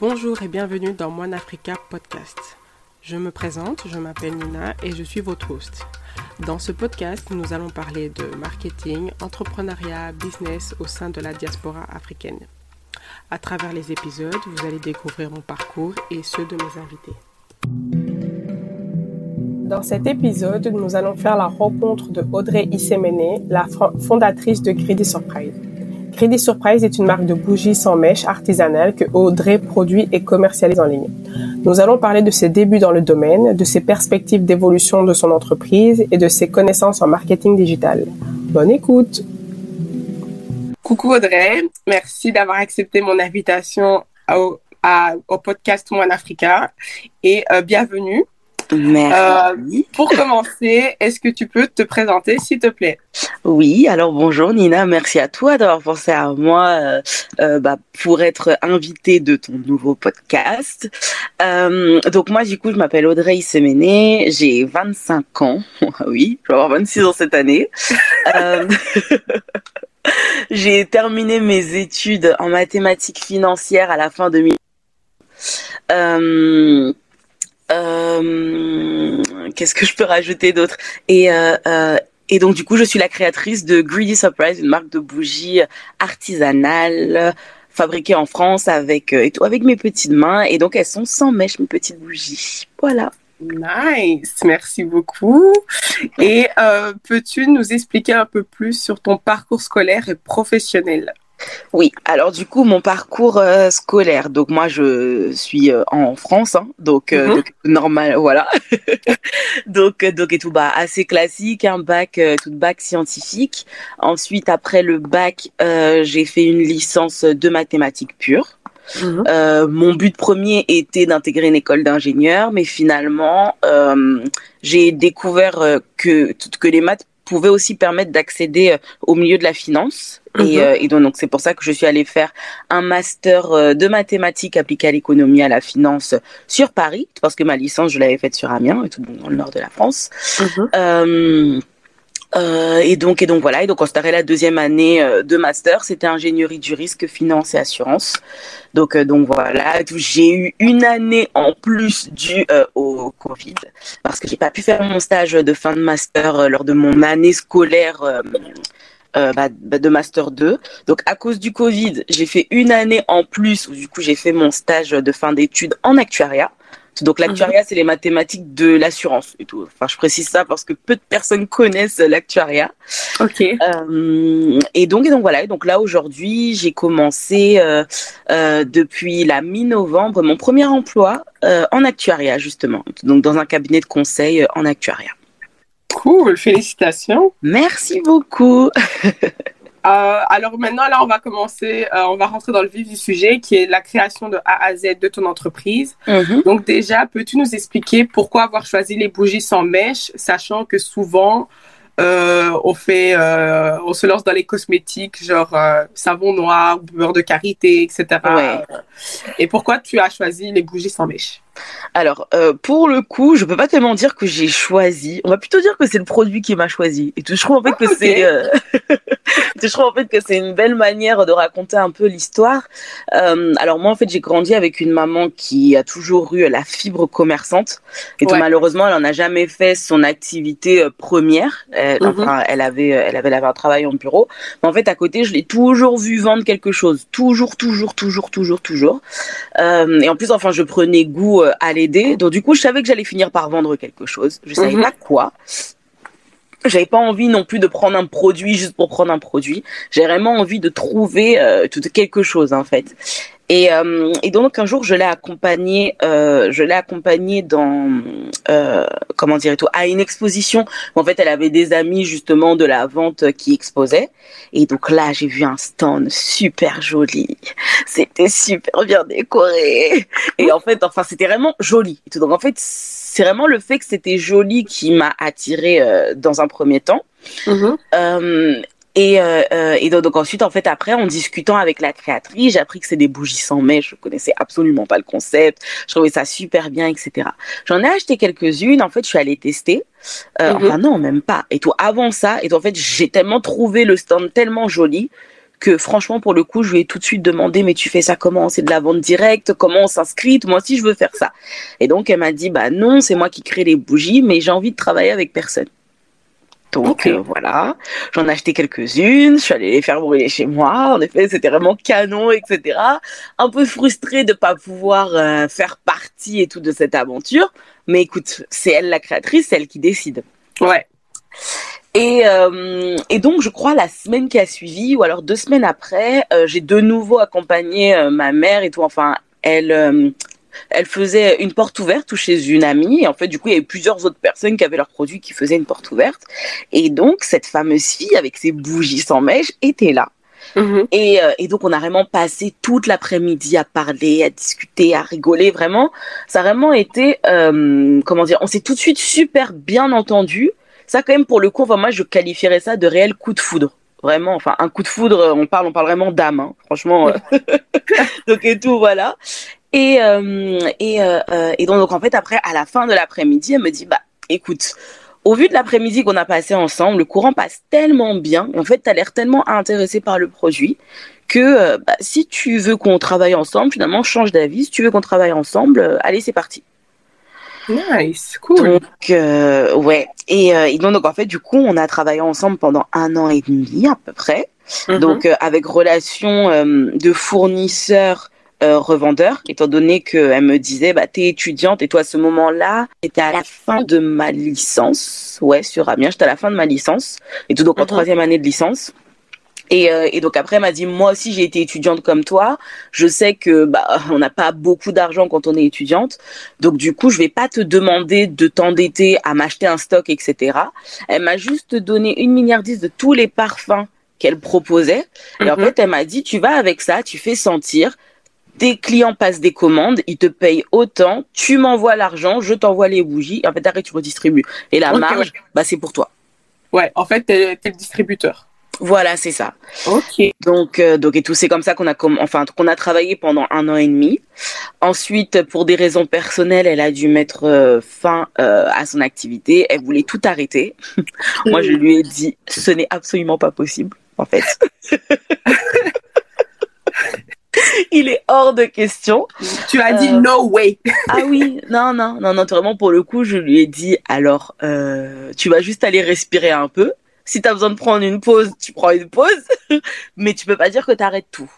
Bonjour et bienvenue dans Moine Africa Podcast. Je me présente, je m'appelle Nina et je suis votre host. Dans ce podcast, nous allons parler de marketing, entrepreneuriat, business au sein de la diaspora africaine. À travers les épisodes, vous allez découvrir mon parcours et ceux de mes invités. Dans cet épisode, nous allons faire la rencontre de Audrey Issemene, la fondatrice de Greedy Surprise. Greedy Surprise est une marque de bougies sans mèche artisanale que Audrey produit et commercialise en ligne. Nous allons parler de ses débuts dans le domaine, de ses perspectives d'évolution de son entreprise et de ses connaissances en marketing digital. Bonne écoute! Coucou Audrey, merci d'avoir accepté mon invitation au, podcast One Africa et euh, bienvenue. Merci. Euh, pour commencer, est-ce que tu peux te présenter, s'il te plaît? Oui, alors bonjour Nina, merci à toi d'avoir pensé à moi euh, euh, bah, pour être invitée de ton nouveau podcast. donc moi, du coup, je m'appelle Audrey Semené, j'ai 25 ans, oui, je vais avoir 26 ans cette année. j'ai terminé mes études en mathématiques financières à la fin de euh, euh, Qu'est-ce que je peux rajouter d'autre? Et euh, euh, et donc du coup, je suis la créatrice de Greedy Surprise, une marque de bougies artisanales fabriquées en France avec et tout, avec mes petites mains. Et donc elles sont sans mèche, mes petites bougies. Voilà. Nice, merci beaucoup. Et euh, peux-tu nous expliquer un peu plus sur ton parcours scolaire et professionnel? Oui, alors du coup, mon parcours euh, scolaire, donc moi je suis euh, en France, hein, donc, euh, mhm. donc, normal, voilà. donc, donc et tout, bah, assez classique, un bac, tout bac scientifique. Ensuite, après le bac, j'ai fait une licence de mathématiques pures. Mhm. mon but premier était d'intégrer une école d'ingénieur, mais finalement, j'ai découvert que, que les maths pouvait aussi permettre d'accéder euh, au milieu de la finance. Et, mhm. euh, et, donc, c'est pour ça que je suis allée faire un master euh, de mathématiques appliquées à l'économie, à la finance sur Paris, parce que ma licence, je l'avais faite sur Amiens, et tout dans le nord de la France. Mhm. Euh, euh, et donc et donc voilà et donc on startait la deuxième année euh, de master c'était ingénierie du risque finance et assurance donc euh, donc voilà j'ai eu une année en plus due au Covid parce que j'ai pas pu faire mon stage de fin de master lors de mon année scolaire bah, bah, de master 2. Donc à cause du Covid, j'ai fait une année en plus où du coup j'ai fait mon stage de fin d'études en actuariat. Donc l'actuariat, mhm. c'est les mathématiques de l'assurance et tout. Enfin, je précise ça parce que peu de personnes connaissent l'actuariat. Ok. Euh, et donc et donc voilà. Et donc là aujourd'hui, j'ai commencé euh, euh, depuis la mi-novembre mon premier emploi en actuariat justement. Donc dans un cabinet de conseil en actuariat. Cool, félicitations. Merci beaucoup. Euh, alors maintenant, là, on va commencer, euh, on va rentrer dans le vif du sujet, qui est la création de A à Z de ton entreprise. Mhm. Donc déjà, peux-tu nous expliquer pourquoi avoir choisi les bougies sans mèche, sachant que souvent, euh, on fait, on se lance dans les cosmétiques, genre savon noir, beurre de karité, etc. Ouais. Et pourquoi tu as choisi les bougies sans mèche? Alors, euh, pour le coup, je peux pas tellement dire que j'ai choisi. On va plutôt dire que c'est le produit qui m'a choisi. Et je trouve en fait que c'est, euh, je trouve en fait que c'est une belle manière de raconter un peu l'histoire. Euh, alors moi, en fait, j'ai grandi avec une maman qui a toujours eu la fibre commerçante. Et donc, Ouais. malheureusement, elle en a jamais fait son activité première. Elle, Mhm. enfin, elle avait, elle avait, elle avait un travail en bureau. Mais en fait, à côté, je l'ai toujours vu vendre quelque chose. Toujours, toujours, toujours, toujours, toujours. Et en plus, enfin, je prenais goût euh, à l'aider. Donc, du coup, je savais que j'allais finir par vendre quelque chose. Je savais Mhm. pas quoi. J'avais pas envie non plus de prendre un produit juste pour prendre un produit. J'ai vraiment envie de trouver euh, quelque chose en fait. Et, euh, et donc un jour je l'ai accompagné, euh, je l'ai accompagné dans euh, comment dire tout à une exposition. où, En fait, elle avait des amis justement de la vente qui exposaient. Et donc là, j'ai vu un stand super joli. C'était super bien décoré. Et en fait, enfin, c'était vraiment joli. Donc en fait, c'est vraiment le fait que c'était joli qui m'a attiré euh, dans un premier temps. Mhm. Euh, et, euh, euh, et donc, donc ensuite, en fait, après, en discutant avec la créatrice, j'ai appris que c'est des bougies sans mèche. Je connaissais absolument pas le concept. Je trouvais ça super bien, etc. J'en ai acheté quelques-unes. En fait, je suis allée tester. Euh, Mhm. Enfin non, même pas. Et tout avant ça, et tout, en fait, j'ai tellement trouvé le stand tellement joli que franchement, pour le coup, je lui ai tout de suite demandé, mais tu fais ça comment? C'est de la vente directe? Comment on s'inscrit? Moi aussi, je veux faire ça. Et donc, elle m'a dit, bah non, c'est moi qui crée les bougies, mais j'ai envie de travailler avec personne. Donc euh, voilà, j'en ai acheté quelques-unes, je suis allée les faire brûler chez moi. En effet, c'était vraiment canon, etc. Un peu frustrée de pas pouvoir euh, faire partie et tout de cette aventure, mais écoute, c'est elle la créatrice, c'est elle qui décide. Ouais. Et, euh, et donc, je crois la semaine qui a suivi, ou alors deux semaines après, j'ai de nouveau accompagné ma mère et tout. Enfin, elle, elle faisait une porte ouverte ou chez une amie. Et en fait, du coup, il y avait plusieurs autres personnes qui avaient leurs produits qui faisaient une porte ouverte. Et donc, cette fameuse fille avec ses bougies sans mèche était là. Mm-hmm. Et, euh, et, donc, on a vraiment passé toute l'après-midi à parler, à discuter, à rigoler. Vraiment, ça a vraiment été, euh, comment dire, on s'est tout de suite super bien entendu. Ça, quand même, pour le coup, enfin, moi, je qualifierais ça de réel coup de foudre vraiment enfin un coup de foudre on parle on parle vraiment d'âme hein. franchement donc et tout voilà et, euh, et, euh, euh, et donc, donc, en fait, après, à la fin de l'après-midi, elle me dit, bah, écoute, au vu de l'après-midi qu'on a passé ensemble, le courant passe tellement bien. En fait, tu as l'air tellement intéressé par le produit que bah, si tu veux qu'on travaille ensemble, finalement, change d'avis. Si tu veux qu'on travaille ensemble, allez, c'est parti. Nice, cool. Donc, ouais. Et, et donc, donc, en fait, du coup, on a travaillé ensemble pendant un an et demi à peu près. Mm-hmm. Donc, avec relation de fournisseur euh, revendeur, étant donné qu'elle me disait, bah, t'es étudiante et toi, à ce moment-là, j'étais à la fin de ma licence. Ouais, sur Amiens, j'étais à la fin de ma licence. Et tout, donc en mhm. troisième année de licence. Et, euh, et, donc après, elle m'a dit, moi aussi, j'ai été étudiante comme toi. Je sais que bah, on n'a pas beaucoup d'argent quand on est étudiante. Donc du coup, je vais pas te demander de t'endetter à m'acheter un stock, etc. Elle m'a juste donné une milliardise de tous les parfums qu'elle proposait. Et en mhm. fait, elle m'a dit, tu vas avec ça, tu fais sentir tes clients passent des commandes, ils te payent autant, tu m'envoies l'argent, je t'envoie les bougies, en fait, après, tu redistribues. Et la marge, bah, c'est pour toi. Ouais, en fait, t'es es le distributeur. Voilà, c'est ça. Ok. Donc, euh, donc et tout, c'est comme ça qu'on a, enfin, qu'on a travaillé pendant un an et demi. Ensuite, pour des raisons personnelles, elle a dû mettre euh, fin euh, à son activité. Elle voulait tout arrêter. Moi, je lui ai dit, ce n'est absolument pas possible, en fait. il est hors de question. Tu as dit euh, no way. ah oui, non, non, non, non, vraiment pour le coup, je lui ai dit alors, euh, tu vas juste aller respirer un peu. Si tu as besoin de prendre une pause, tu prends une pause, mais tu peux pas dire que tu arrêtes tout.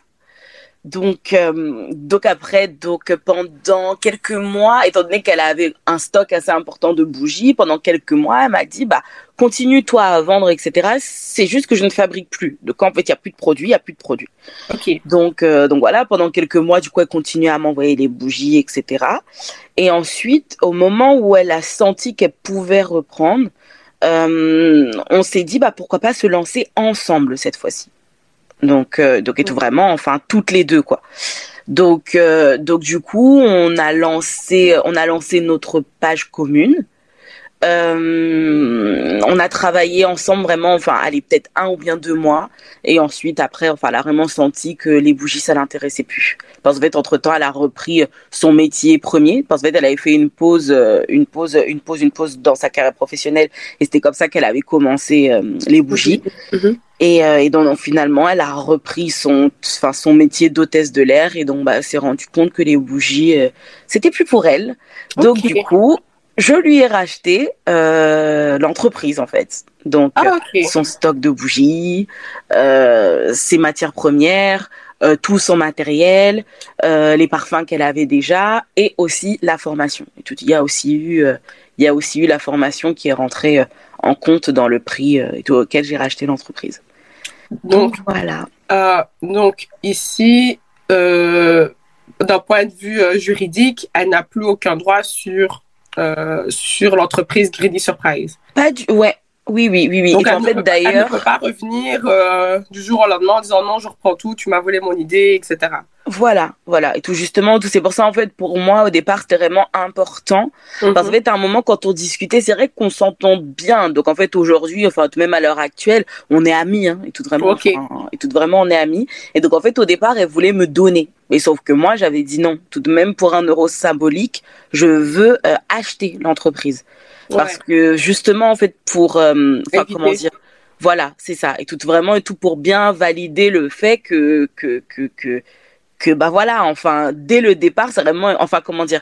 Donc, euh, donc après, donc pendant quelques mois, étant donné qu'elle avait un stock assez important de bougies, pendant quelques mois, elle m'a dit, bah, continue toi à vendre, etc. C'est juste que je ne fabrique plus. Donc en fait, il y a plus de produits, il y a plus de produits. Ok. Donc, euh, donc voilà, pendant quelques mois, du coup, elle continue à m'envoyer les bougies, etc. Et ensuite, au moment où elle a senti qu'elle pouvait reprendre, euh, on s'est dit, bah pourquoi pas se lancer ensemble cette fois-ci. Donc, euh, donc et tout vraiment, enfin toutes les deux quoi. Donc, euh, donc du coup, on a lancé, on a lancé notre page commune. Euh, on a travaillé ensemble vraiment, enfin, allez, peut-être un ou bien deux mois. Et ensuite, après, enfin, elle a vraiment senti que les bougies, ça l'intéressait plus. Parce qu'en fait, entre temps, elle a repris son métier premier. Parce qu'en fait, elle avait fait une pause, une pause, une pause, une pause dans sa carrière professionnelle. Et c'était comme ça qu'elle avait commencé les bougies. Mhm. Et, euh, et donc, finalement, elle a repris son, enfin, son métier d'hôtesse de l'air et donc bah, s'est rendu compte que les bougies, euh, c'était plus pour elle. Donc du coup, je lui ai racheté euh, l'entreprise en fait. Donc ah, son stock de bougies, euh, ses matières premières, euh, tout son matériel, les parfums qu'elle avait déjà et aussi la formation. Et tout, il y a aussi eu, il y a aussi eu la formation qui est rentrée en compte dans le prix auquel j'ai racheté l'entreprise. Donc, voilà. Euh, donc ici, euh, d'un point de vue euh, juridique, elle n'a plus aucun droit sur, sur l'entreprise Greedy Surprise. Pas du... Ouais, oui, oui, oui, oui. Donc, en fait, d'ailleurs. Elle ne peut pas revenir du jour au lendemain en disant non, je reprends tout, tu m'as volé mon idée, etc. Voilà, voilà. Et tout justement, tout c'est pour ça en fait pour moi au départ c'était vraiment important parce qu'en mhm. fait à un moment quand on discutait, c'est vrai qu'on s'entend bien. Donc en fait aujourd'hui, enfin même à l'heure actuelle, on est amis hein, et tout vraiment et tout vraiment on est amis. Et donc en fait au départ, elle voulait me donner. Mais sauf que moi j'avais dit non, tout de même pour un euro symbolique, je veux euh, acheter l'entreprise. Parce que justement en fait pour euh, comment dire Voilà, c'est ça. Et tout vraiment et tout pour bien valider le fait que que que que que bah voilà, enfin dès le départ, c'est vraiment, enfin comment dire,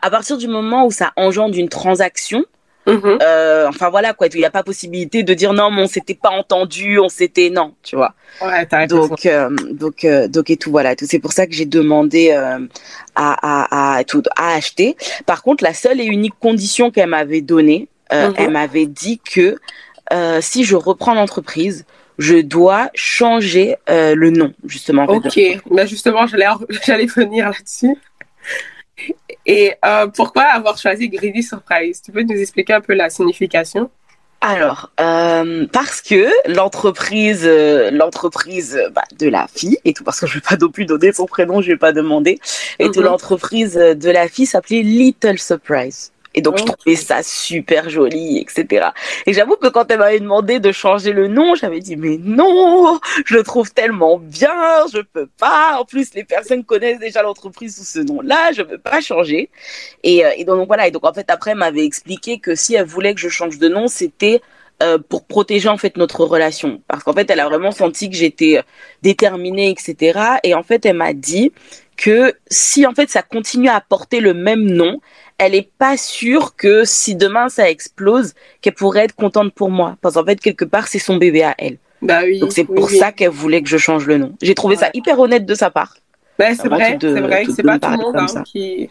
à partir du moment où ça engendre une transaction, mm-hmm. euh, enfin voilà quoi, il n'y a pas possibilité de dire non, mais on s'était pas entendu, on s'était non, tu vois. Ouais, donc euh, donc euh, donc et tout voilà, c'est pour ça que j'ai demandé à, à à tout à acheter. Par contre, la seule et unique condition qu'elle m'avait donnée, mm-hmm. elle m'avait dit que si je reprends l'entreprise, je dois changer euh, le nom, justement. Ok, mais justement, j'allais venir là-dessus. Et euh, pourquoi avoir choisi Greedy Surprise? Tu peux nous expliquer un peu la signification? Alors, euh, parce que l'entreprise, l'entreprise bah, de la fille et tout, parce que je vais pas non plus donner son prénom, je vais pas demander, et tout mhm. l'entreprise de la fille s'appelait Little Surprise. Et donc, je trouvais ça super joli, etc. Et j'avoue que quand elle m'avait demandé de changer le nom, j'avais dit, mais non, je le trouve tellement bien, je peux pas. En plus, les personnes connaissent déjà l'entreprise sous ce nom-là, je peux pas changer. Et, euh, et donc, voilà. Et donc, en fait, après, elle m'avait expliqué que si elle voulait que je change de nom, c'était euh, pour protéger en fait notre relation parce qu'en fait elle a vraiment senti que j'étais euh, déterminée etc et en fait elle m'a dit que si en fait ça continue à porter le même nom elle est pas sûre que si demain ça explose, qu'elle pourrait être contente pour moi. Parce qu'en fait, quelque part, c'est son bébé à elle. Bah oui. Donc c'est pour ça qu'elle voulait que je change le nom. J'ai trouvé ça hyper honnête de sa part. Bah, c'est vrai, c'est vrai, c'est pas tout le monde hein, qui.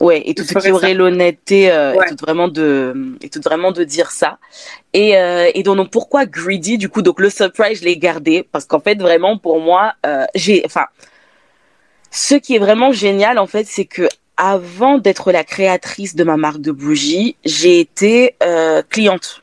Ouais, et tout ce qui aurait l'honnêteté euh, et tout vraiment de et tout vraiment de dire ça. Et euh, et donc, pourquoi greedy du coup donc le surprise je l'ai gardé? Parce qu'en fait vraiment pour moi euh, j'ai enfin ce qui est vraiment génial en fait c'est que avant d'être la créatrice de ma marque de bougies, j'ai été euh, cliente.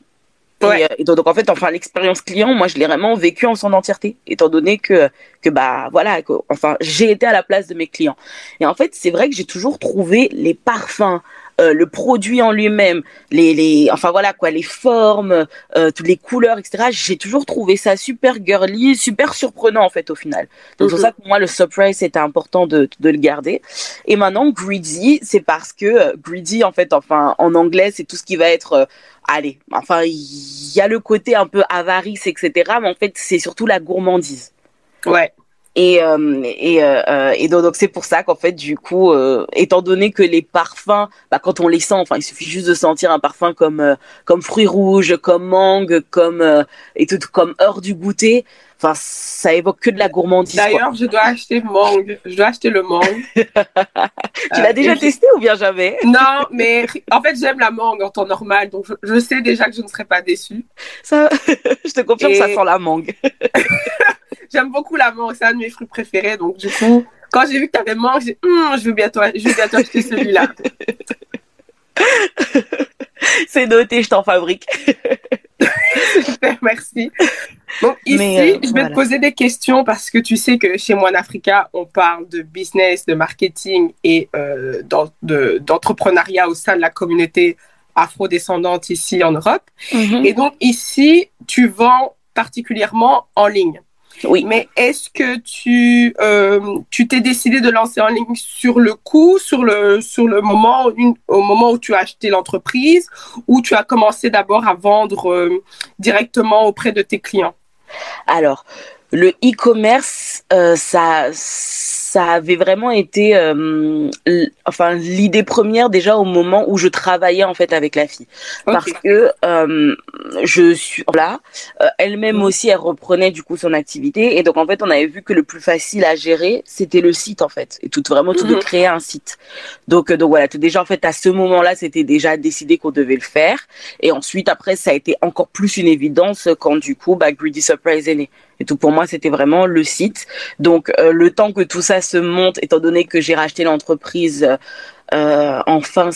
Ouais. Et, donc, en fait, enfin l'expérience client, moi je l'ai vraiment vécu en son entièreté, étant donné que que bah voilà, enfin j'ai été à la place de mes clients. Et en fait, c'est vrai que j'ai toujours trouvé les parfums, euh, le produit en lui-même, les, les, enfin voilà quoi, les formes, euh, toutes les couleurs, etc. J'ai toujours trouvé ça super girly, super surprenant en fait au final. Donc c'est pour mhm. ça que moi le surprise c'était important de, de le garder. Et maintenant greedy, c'est parce que euh, greedy en fait, enfin en anglais c'est tout ce qui va être allez, enfin il y a le côté un peu avarice, etc. Mais en fait c'est surtout la gourmandise. Ouais. Et, euh, et, euh, euh, donc c'est pour ça qu'en fait du coup, étant donné que les parfums, bah, quand on les sent, enfin il suffit juste de sentir un parfum comme comme fruits rouges, comme mangue, comme et tout comme heure du goûter. Enfin, ça évoque que de la gourmandise. D'ailleurs, je dois acheter mangue. Je dois acheter le mangue. tu l'as déjà testé ou bien jamais? Non, mais en fait, j'aime la mangue en temps normal, donc je, sais déjà que je ne serai pas déçue. Ça, je te confirme, ça sent la mangue. J'aime beaucoup la mangue, c'est un de mes fruits préférés. Donc, du coup, quand j'ai vu que tu avais mangue, j'ai dit, hum, je, vais bientôt, je vais bientôt acheter celui-là. c'est noté, je t'en fabrique. Super, merci. Donc ici, euh, je vais te poser des questions parce que tu sais que chez Moine Africa, on parle de business, de marketing et euh, d'entrepreneuriat au sein de la communauté afro-descendante ici en Europe. Mm-hmm. Et donc ici, tu vends particulièrement en ligne. Oui. Mais est-ce que tu euh, tu t'es décidé de lancer en ligne sur le coup, sur le sur le moment au moment où tu as acheté l'entreprise, ou tu as commencé d'abord à vendre euh, directement auprès de tes clients? Alors, le e-commerce, euh, ça ça avait vraiment été euh, enfin l'idée première déjà au moment où je travaillais en fait avec la fille. Parce que euh, je suis là euh, elle-même mm. aussi elle reprenait du coup son activité. Et donc en fait on avait vu que le plus facile à gérer c'était le site en fait. Et tout vraiment tout de mm-hmm. créer un site. Donc donc voilà. Déjà en fait à ce moment-là c'était déjà décidé qu'on devait le faire. Et ensuite après ça a été encore plus une évidence quand du coup bah Greedy Surprise est né et tout pour moi c'était vraiment le site donc le temps que tout ça se monte, étant donné que j'ai racheté l'entreprise euh, en fin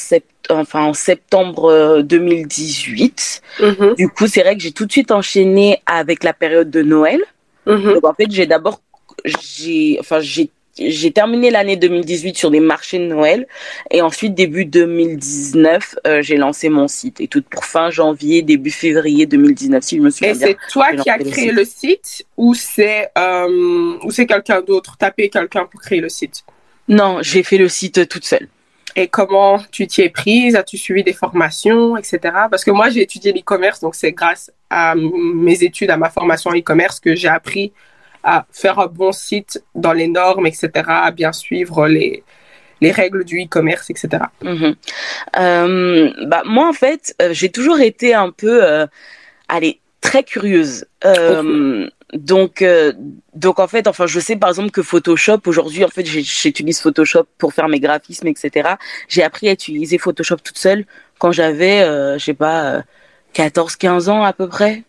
enfin en septembre 2018. Euh, mm-hmm. Du coup, c'est vrai que j'ai tout de suite enchaîné avec la période de Noël. Mm-hmm. Donc en fait, j'ai d'abord j'ai enfin j'ai j'ai terminé l'année 2018 sur des marchés de Noël et ensuite début 2019 euh, j'ai lancé mon site. Et tout pour fin janvier début février 2019 si je me souviens et c'est toi qui as créé le site, ou c'est euh, ou c'est quelqu'un d'autre? Tapé quelqu'un pour créer le site. Non j'ai fait le site toute seule. Et comment tu t'y es prise? As-tu suivi des formations, etc. Parce que moi, j'ai étudié l'e-commerce, donc c'est grâce à mes études, à ma formation en e-commerce, que j'ai appris à faire un bon site dans les normes, etc., à bien suivre les, les règles du e-commerce, etc. Mhm. Euh, bah, moi, en fait, euh, j'ai toujours été un peu, euh, allez, très curieuse. Donc, donc en fait, enfin, je sais par exemple que Photoshop aujourd'hui, en fait, j'utilise Photoshop pour faire mes graphismes, etc. J'ai appris à utiliser Photoshop toute seule quand j'avais, je sais pas, 14-15 ans à peu près.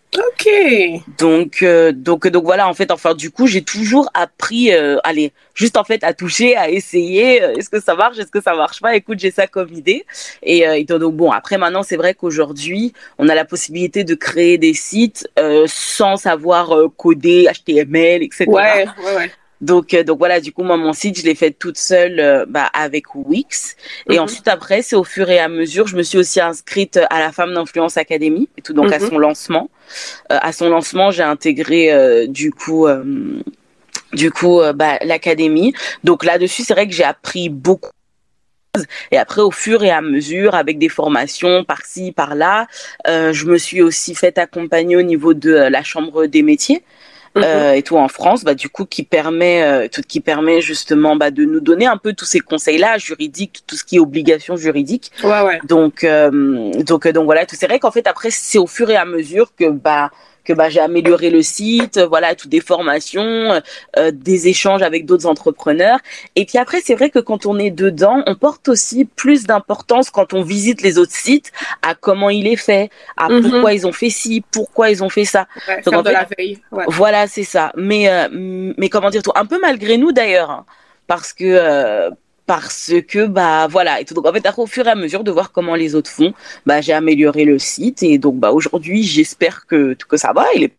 Ok. Donc, euh, donc, donc voilà, en fait, enfin, du coup, j'ai toujours appris, euh, allez, juste en fait, à toucher, à essayer. Euh, est-ce que ça marche, est-ce que ça marche pas? Écoute, j'ai ça comme idée. Et, et donc bon, après, maintenant, c'est vrai qu'aujourd'hui, on a la possibilité de créer des sites sans savoir coder HTML, etc. Ouais, ouais, ouais. Donc, euh, donc voilà, du coup, moi, mon site, je l'ai fait toute seule euh, bah, avec Wix. Et mhm. ensuite, après, c'est au fur et à mesure, je me suis aussi inscrite à la Femme d'Influence Academy, et tout donc à mhm. son lancement. Euh, à son lancement, j'ai intégré du coup, du coup, bah, l'académie. Donc là-dessus, c'est vrai que j'ai appris beaucoup. Et après, au fur et à mesure, avec des formations par-ci, par-là, je me suis aussi fait accompagner au niveau de la Chambre des métiers. Mhm. euh, et tout en France, bah, du coup, qui permet, euh, tout, qui permet justement bah, de nous donner un peu tous ces conseils-là juridiques, tout ce qui est obligation juridique. Ouais, ouais. Donc, euh, donc, donc voilà, tout c'est vrai qu'en fait après, c'est au fur et à mesure que bah que bah, j'ai amélioré le site, voilà, toutes des formations, euh, des échanges avec d'autres entrepreneurs. Et puis après, c'est vrai que quand on est dedans, on porte aussi plus d'importance quand on visite les autres sites à comment il est fait, à mhm. pourquoi ils ont fait ci, pourquoi ils ont fait ça. Donc, de la veille. Voilà, c'est ça. Mais, euh, mais comment dire un peu malgré nous d'ailleurs, hein, parce que euh, parce que bah voilà et tout. Donc en fait au fur et à mesure de voir comment les autres font bah j'ai amélioré le site et donc bah aujourd'hui j'espère que que ça va. Il est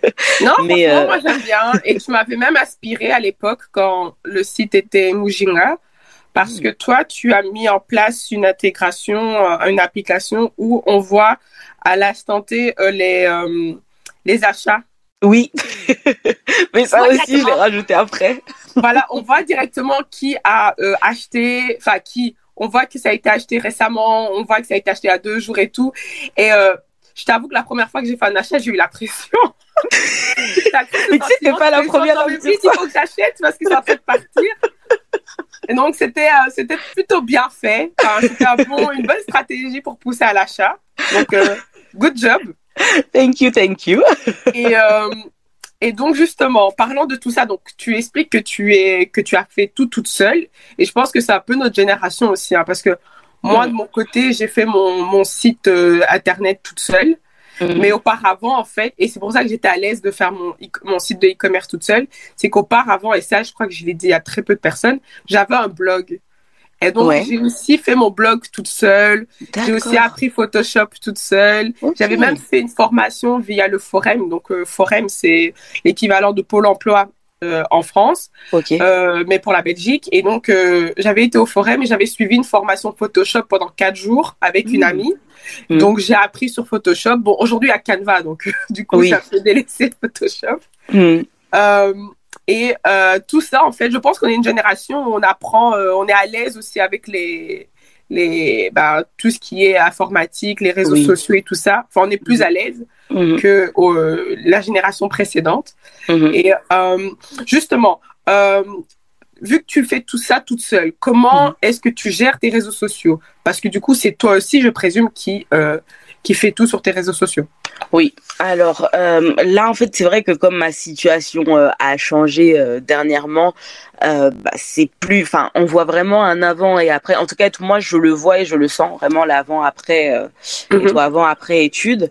non mais euh... moi j'aime bien. Et tu m'avais même aspiré à l'époque quand le site était Mujinga parce que toi tu as mis en place une intégration euh, une application où on voit à l'instant T euh, les euh, les achats oui, mais ça aussi, je l'ai rajouté après. voilà, on voit directement qui a euh, acheté, enfin qui, on voit que ça a été acheté récemment, on voit que ça a été acheté à deux jours et tout. Et euh, je t'avoue que la première fois que j'ai fait un achat, j'ai eu la pression. mais tu sais, c'est pas la première fois. Il faut que j'achète parce que ça fait partir. Et donc, c'était euh, c'était plutôt bien fait. Enfin, c'était un bon, une bonne stratégie pour pousser à l'achat. Donc, good job. thank you, thank you. et, euh, et donc justement, parlant de tout ça, donc tu expliques que tu es que tu as fait tout toute seule, et je pense que c'est un peu notre génération aussi, hein, parce que moi de mon côté, j'ai fait mon, mon site euh, internet toute seule. Mm-hmm. Mais auparavant, en fait, et c'est pour ça que j'étais à l'aise de faire mon, mon site de e-commerce toute seule, c'est qu'auparavant, et ça, je crois que je l'ai dit à très peu de personnes, j'avais un blog. Et donc, j'ai aussi fait mon blog toute seule. J'ai aussi appris Photoshop toute seule. J'avais même fait une formation via le Forum. Donc, euh, Forum, c'est l'équivalent de Pôle emploi euh, en France, euh, mais pour la Belgique. Et donc, euh, j'avais été au Forum et j'avais suivi une formation Photoshop pendant quatre jours avec une mmh. amie. Mmh. Donc, j'ai appris sur Photoshop. Bon, aujourd'hui, à Canva. Donc, du coup, ça fait délaisser Photoshop. Mmh. Et euh, tout ça, en fait, je pense qu'on est une génération où on apprend, euh, on est à l'aise aussi avec les, les, bah, tout ce qui est informatique, les réseaux sociaux et tout ça. Enfin, on est plus mhm. à l'aise mhm. que euh, la génération précédente. Mhm. Et justement, vu que tu fais tout ça toute seule, comment est-ce que tu gères tes réseaux sociaux? Parce que du coup, c'est toi aussi, je présume, qui qui fait tout sur tes réseaux sociaux. Oui, alors euh, là en fait c'est vrai que comme ma situation euh, a changé euh, dernièrement, bah, c'est plus, enfin on voit vraiment un avant et après. En tout cas moi je le vois et je le sens vraiment l'avant après, mm avant après études.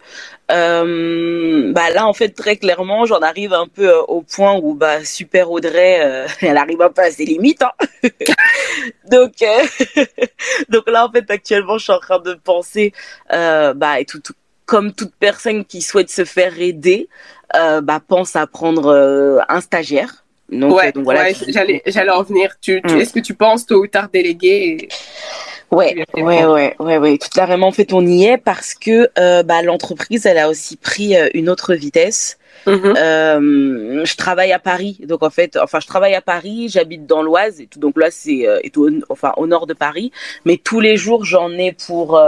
Euh, bah là en fait très clairement j'en arrive un peu euh, au point où bah super Audrey euh, elle arrive un peu à ses limites hein. donc donc là en fait actuellement je suis en train de penser bah et tout, comme toute personne qui souhaite se faire aider bah pense à prendre un stagiaire donc, ouais, donc voilà j'allais j'allais en venir tu, mm. est-ce que tu penses tôt ou tard déléguer Ouais, ouais, ouais, ouais, ouais, tout carrément. En fait, on y est parce que euh, bah, l'entreprise, elle a aussi pris euh, une autre vitesse. Mm-hmm. Euh, je travaille à Paris, donc en fait, enfin, je travaille à Paris, j'habite dans l'Oise, et tout, donc là, c'est euh, enfin au nord de Paris, mais tous les jours, j'en ai pour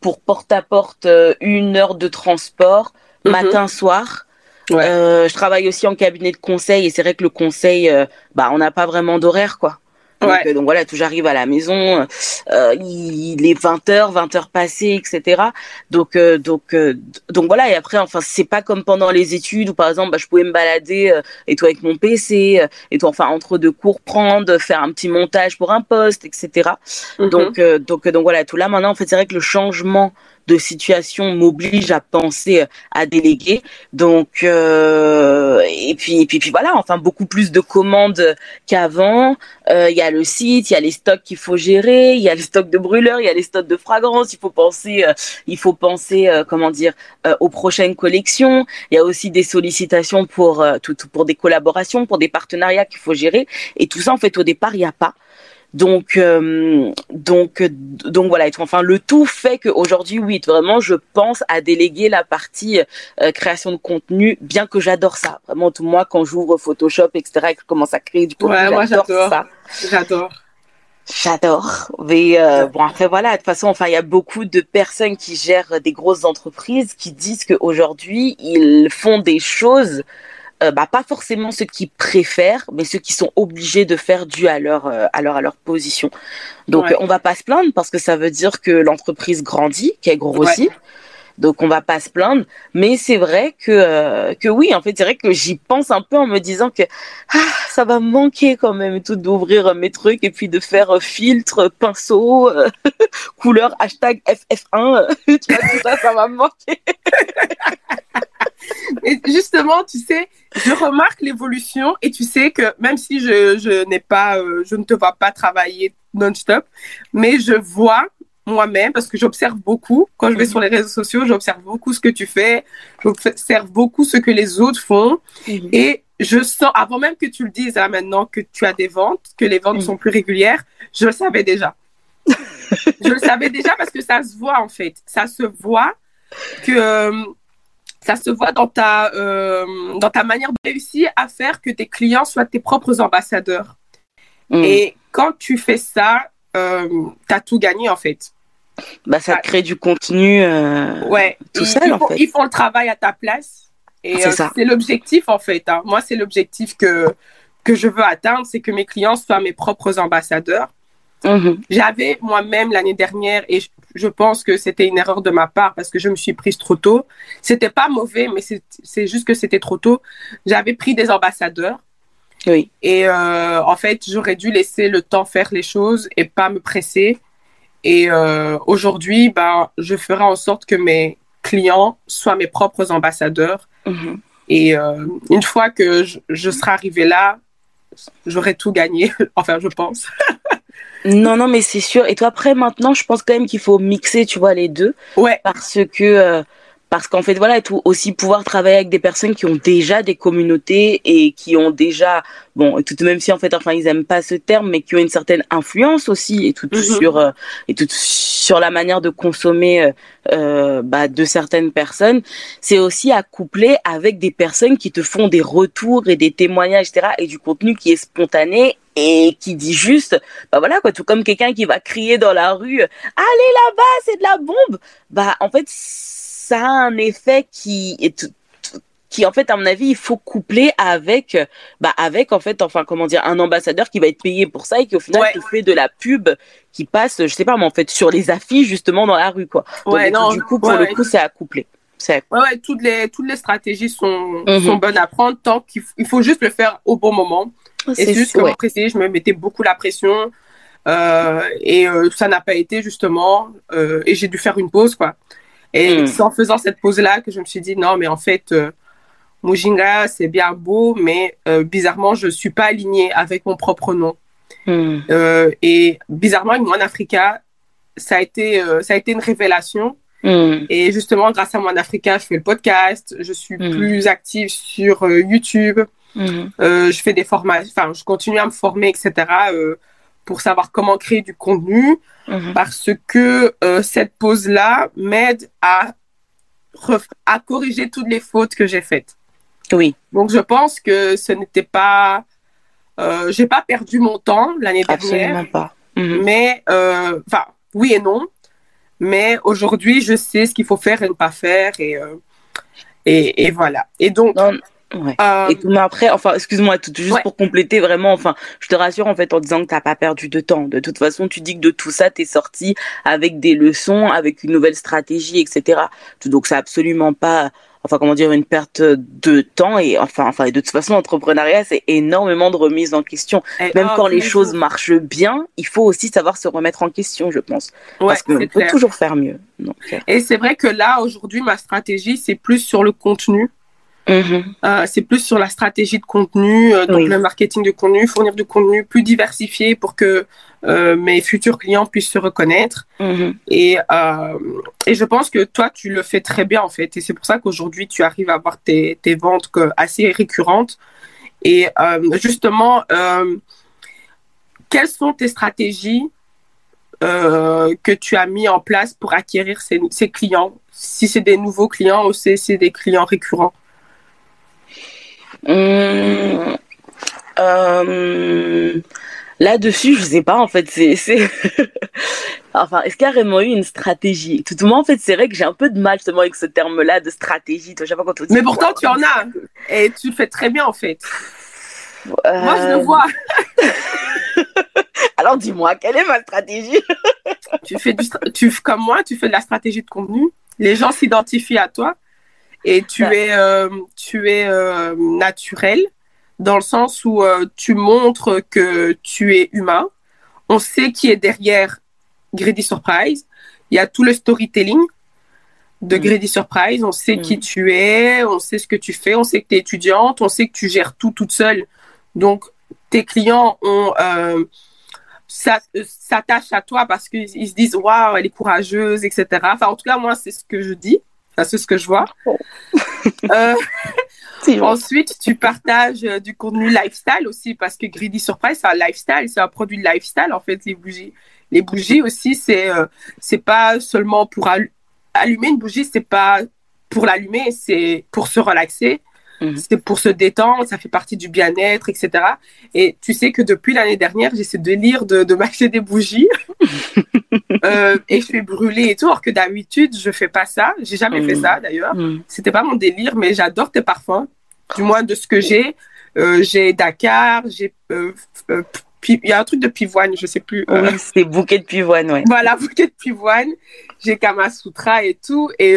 pour porte à porte une heure de transport matin, soir. Euh, je travaille aussi en cabinet de conseil et c'est vrai que le conseil, euh, bah, on n'a pas vraiment d'horaire, quoi. Donc, euh, donc, voilà, tout j'arrive à la maison, euh, il, est 20h, 20h passées, etc. Donc euh, donc donc voilà et après enfin c'est pas comme pendant les études où par exemple bah, je pouvais me balader et toi avec mon PC et toi enfin entre deux cours prendre, faire un petit montage pour un poste, etc. Mm-hmm. Donc donc donc voilà tout là maintenant en fait c'est vrai que le changement de situation m'oblige à penser à déléguer. Donc euh, et puis et puis, puis voilà, enfin beaucoup plus de commandes qu'avant. Euh, il y a le site, il y a les stocks qu'il faut gérer, il y a les stocks de brûleurs, il y a les stocks de fragrances. Il faut penser, euh, il faut penser comment dire aux prochaines collections. Il y a aussi des sollicitations pour tout, pour des collaborations, pour des partenariats qu'il faut gérer. Et tout ça en fait au départ il n'y a pas. Donc, euh, donc, donc voilà. Enfin, le tout fait qu'aujourd'hui, oui, vraiment, je pense à déléguer la partie euh, création de contenu, bien que j'adore ça. Vraiment, tout moi, quand j'ouvre Photoshop, etc., et que je commence à créer du contenu, j'adore ça. J'adore. J'adore. Mais euh, bon après voilà, de toute façon, enfin il y a beaucoup de personnes qui gèrent des grosses entreprises qui disent qu'aujourd'hui ils font des choses euh, bah, pas forcément ceux qui préfèrent, mais ceux qui sont obligés de faire dû à leur, euh, à leur, à leur position. Donc, on va pas se plaindre parce que ça veut dire que l'entreprise grandit, qu'elle grossit. Donc on va pas se plaindre, mais c'est vrai que euh, que oui, en fait, c'est vrai que j'y pense un peu en me disant que ah, ça va me manquer quand même tout d'ouvrir mes trucs et puis de faire filtre, pinceau, couleur hashtag FF1, tu vois, tout ça, ça va me manquer. Et justement, tu sais, je remarque l'évolution et tu sais que même si je, je n'ai pas, euh, je ne te vois pas travailler non-stop, mais je vois moi-même parce que j'observe beaucoup quand je vais mhm. sur les réseaux sociaux, j'observe beaucoup ce que tu fais, j'observe beaucoup ce que les autres font mhm. et je sens avant même que tu le dises là maintenant que tu as des ventes, que les ventes mhm. sont plus régulières, je le savais déjà. je le savais déjà parce que ça se voit en fait, ça se voit que euh, ça se voit dans ta, euh, dans ta manière de réussir à faire que tes clients soient tes propres ambassadeurs. Mm. Et quand tu fais ça, euh, tu as tout gagné en fait. Bah, ça crée du contenu euh, ouais. tout seul en fait. Ils font le travail à ta place. Et c'est l'objectif en fait. Hein. Moi, c'est l'objectif que, que je veux atteindre, c'est que mes clients soient mes propres ambassadeurs. Mm-hmm. J'avais moi-même l'année dernière, et je, pense que c'était une erreur de ma part parce que je me suis prise trop tôt. C'était pas mauvais, mais c'est juste que c'était trop tôt. J'avais pris des ambassadeurs. Oui. Et euh, en fait, j'aurais dû laisser le temps faire les choses et pas me presser. Et euh, aujourd'hui, bah, je ferai en sorte que mes clients soient mes propres ambassadeurs. Mm-hmm. Et euh, une fois que je, je serai arrivée là, j'aurais tout gagné. enfin, je pense. Non, non, mais c'est sûr. Et toi, après, maintenant, je pense quand même qu'il faut mixer, tu vois, les deux. Ouais. Parce que, euh, parce qu'en fait, voilà, tout, aussi pouvoir travailler avec des personnes qui ont déjà des communautés et qui ont déjà, bon, tout même si en fait, enfin, ils aiment pas ce terme, mais qui ont une certaine influence aussi et tout mm-hmm. sur, euh, et tout sur la manière de consommer euh, euh, bah, de certaines personnes, c'est aussi à coupler avec des personnes qui te font des retours et des témoignages, etc. et du contenu qui est spontané et qui dit juste, bah voilà quoi, tout comme quelqu'un qui va crier dans la rue, allez là-bas, c'est de la bombe. Bah en fait, ça a un effet qui est qui en fait à mon avis il faut coupler avec bah avec en fait enfin comment dire un ambassadeur qui va être payé pour ça et qui au final te fait de la pub qui passe je sais pas mais en fait sur les affiches justement dans la rue quoi. Ouais, non, du coup pour le coup c'est à coupler. Ouais, ouais, toutes les toutes les stratégies sont, mhm. sont bonnes à prendre tant qu'il faut juste le faire au bon moment et juste comme précisé je me mettais beaucoup la pression euh, et euh, ça n'a pas été justement euh, et j'ai dû faire une pause quoi et hmm. c'est en faisant cette pause-là que je me suis dit, non, mais en fait, Mujinga, c'est bien beau, mais bizarrement, je ne suis pas alignée avec mon propre nom. Hmm. Et bizarrement, Moine Africa, ça a été, ça a été une révélation. Hmm. Et justement, grâce à Moine Africa, je fais le podcast, je suis plus active sur YouTube, je fais des formations, enfin, je continue à me former, etc pour savoir comment créer du contenu mhm. parce que euh, cette pause-là m'aide à, à corriger toutes les fautes que j'ai faites. Oui. Donc, je pense que ce n'était pas. Euh, j'ai pas perdu mon temps l'année dernière. Absolument pas. Mhm. Mais, euh, enfin, oui et non. Mais aujourd'hui, je sais ce qu'il faut faire et ne pas faire. Et, euh, Et, et voilà. Et donc, Ouais. Euh, et après, enfin, excuse-moi, tout, juste pour compléter vraiment, enfin, je te rassure en fait en disant que t'as pas perdu de temps. De toute façon, tu dis que de tout ça, t'es sorti avec des leçons, avec une nouvelle stratégie, etc. Donc, c'est absolument pas, enfin, comment dire, une perte de temps. Et enfin, enfin, de toute façon, l'entrepreneuriat, c'est énormément de remise en question. Même quand les choses marchent bien, il faut aussi savoir se remettre en question, je pense. Parce qu'on peut toujours faire mieux. Donc, euh. Et c'est vrai que là, aujourd'hui, ma stratégie, c'est plus sur le contenu Mhm. Euh, c'est plus sur la stratégie de contenu, euh, donc le marketing de contenu, fournir du contenu plus diversifié pour que euh, mes futurs clients puissent se reconnaître. Mhm. Et, et je pense que toi, tu le fais très bien en fait. Et c'est pour ça qu'aujourd'hui, tu arrives à avoir tes, tes ventes assez récurrentes. Et justement, quelles sont tes stratégies que tu as mis en place pour acquérir ces, ces clients? Si c'est des nouveaux clients ou si c'est des clients récurrents? Hum, euh, Là-dessus, je sais pas, en fait, c'est, enfin, est-ce qu'il y a vraiment eu une stratégie? Tout le monde, en fait, c'est vrai que j'ai un peu de mal, justement, avec ce terme-là de stratégie. Toi, pas quand on dit Mais pourtant, tu en as. Et tu le fais très bien, en fait. Moi, je le vois. Alors, dis-moi, quelle est ma stratégie? Tu fais du, tu, comme moi, tu fais de la stratégie de contenu. Les gens s'identifient à toi et tu es, euh, tu es euh, naturel dans le sens où euh, tu montres que tu es humain. On sait qui est derrière Greedy Surprise. Il y a tout le storytelling de mm. Greedy Surprise. On sait qui mm. tu es, on sait ce que tu fais, on sait que tu es étudiante, on sait que tu gères tout toute seule. Donc, tes clients ont s'attachent à toi parce qu'ils se disent waouh elle est courageuse etc enfin en tout cas moi c'est ce que je dis c'est ce que je vois? Oh. Euh, ensuite, tu partages euh, du contenu lifestyle aussi parce que Greedy Surprise, c'est un lifestyle, c'est un produit lifestyle en fait, les bougies. Les bougies aussi, c'est euh, c'est pas seulement pour allumer une bougie, c'est pas pour l'allumer, c'est pour se relaxer. Mhm. C'est pour se détendre, ça fait partie du bien-être, etc. Et tu sais que depuis l'année dernière, j'ai ce délire de, de m'acheter des bougies euh, et je fais brûler et tout. Alors que d'habitude, je fais pas ça. J'ai jamais fait mhm. ça d'ailleurs. Mhm. C'était pas mon délire, mais j'adore tes parfums. Du moins de ce que j'ai. Euh, j'ai Dakar, j'ai euh, il y a un truc de pivoine, je sais plus. c'est bouquet de pivoine, ouais. Voilà, bouquet de pivoine. J'ai Kama Sutra et tout. Et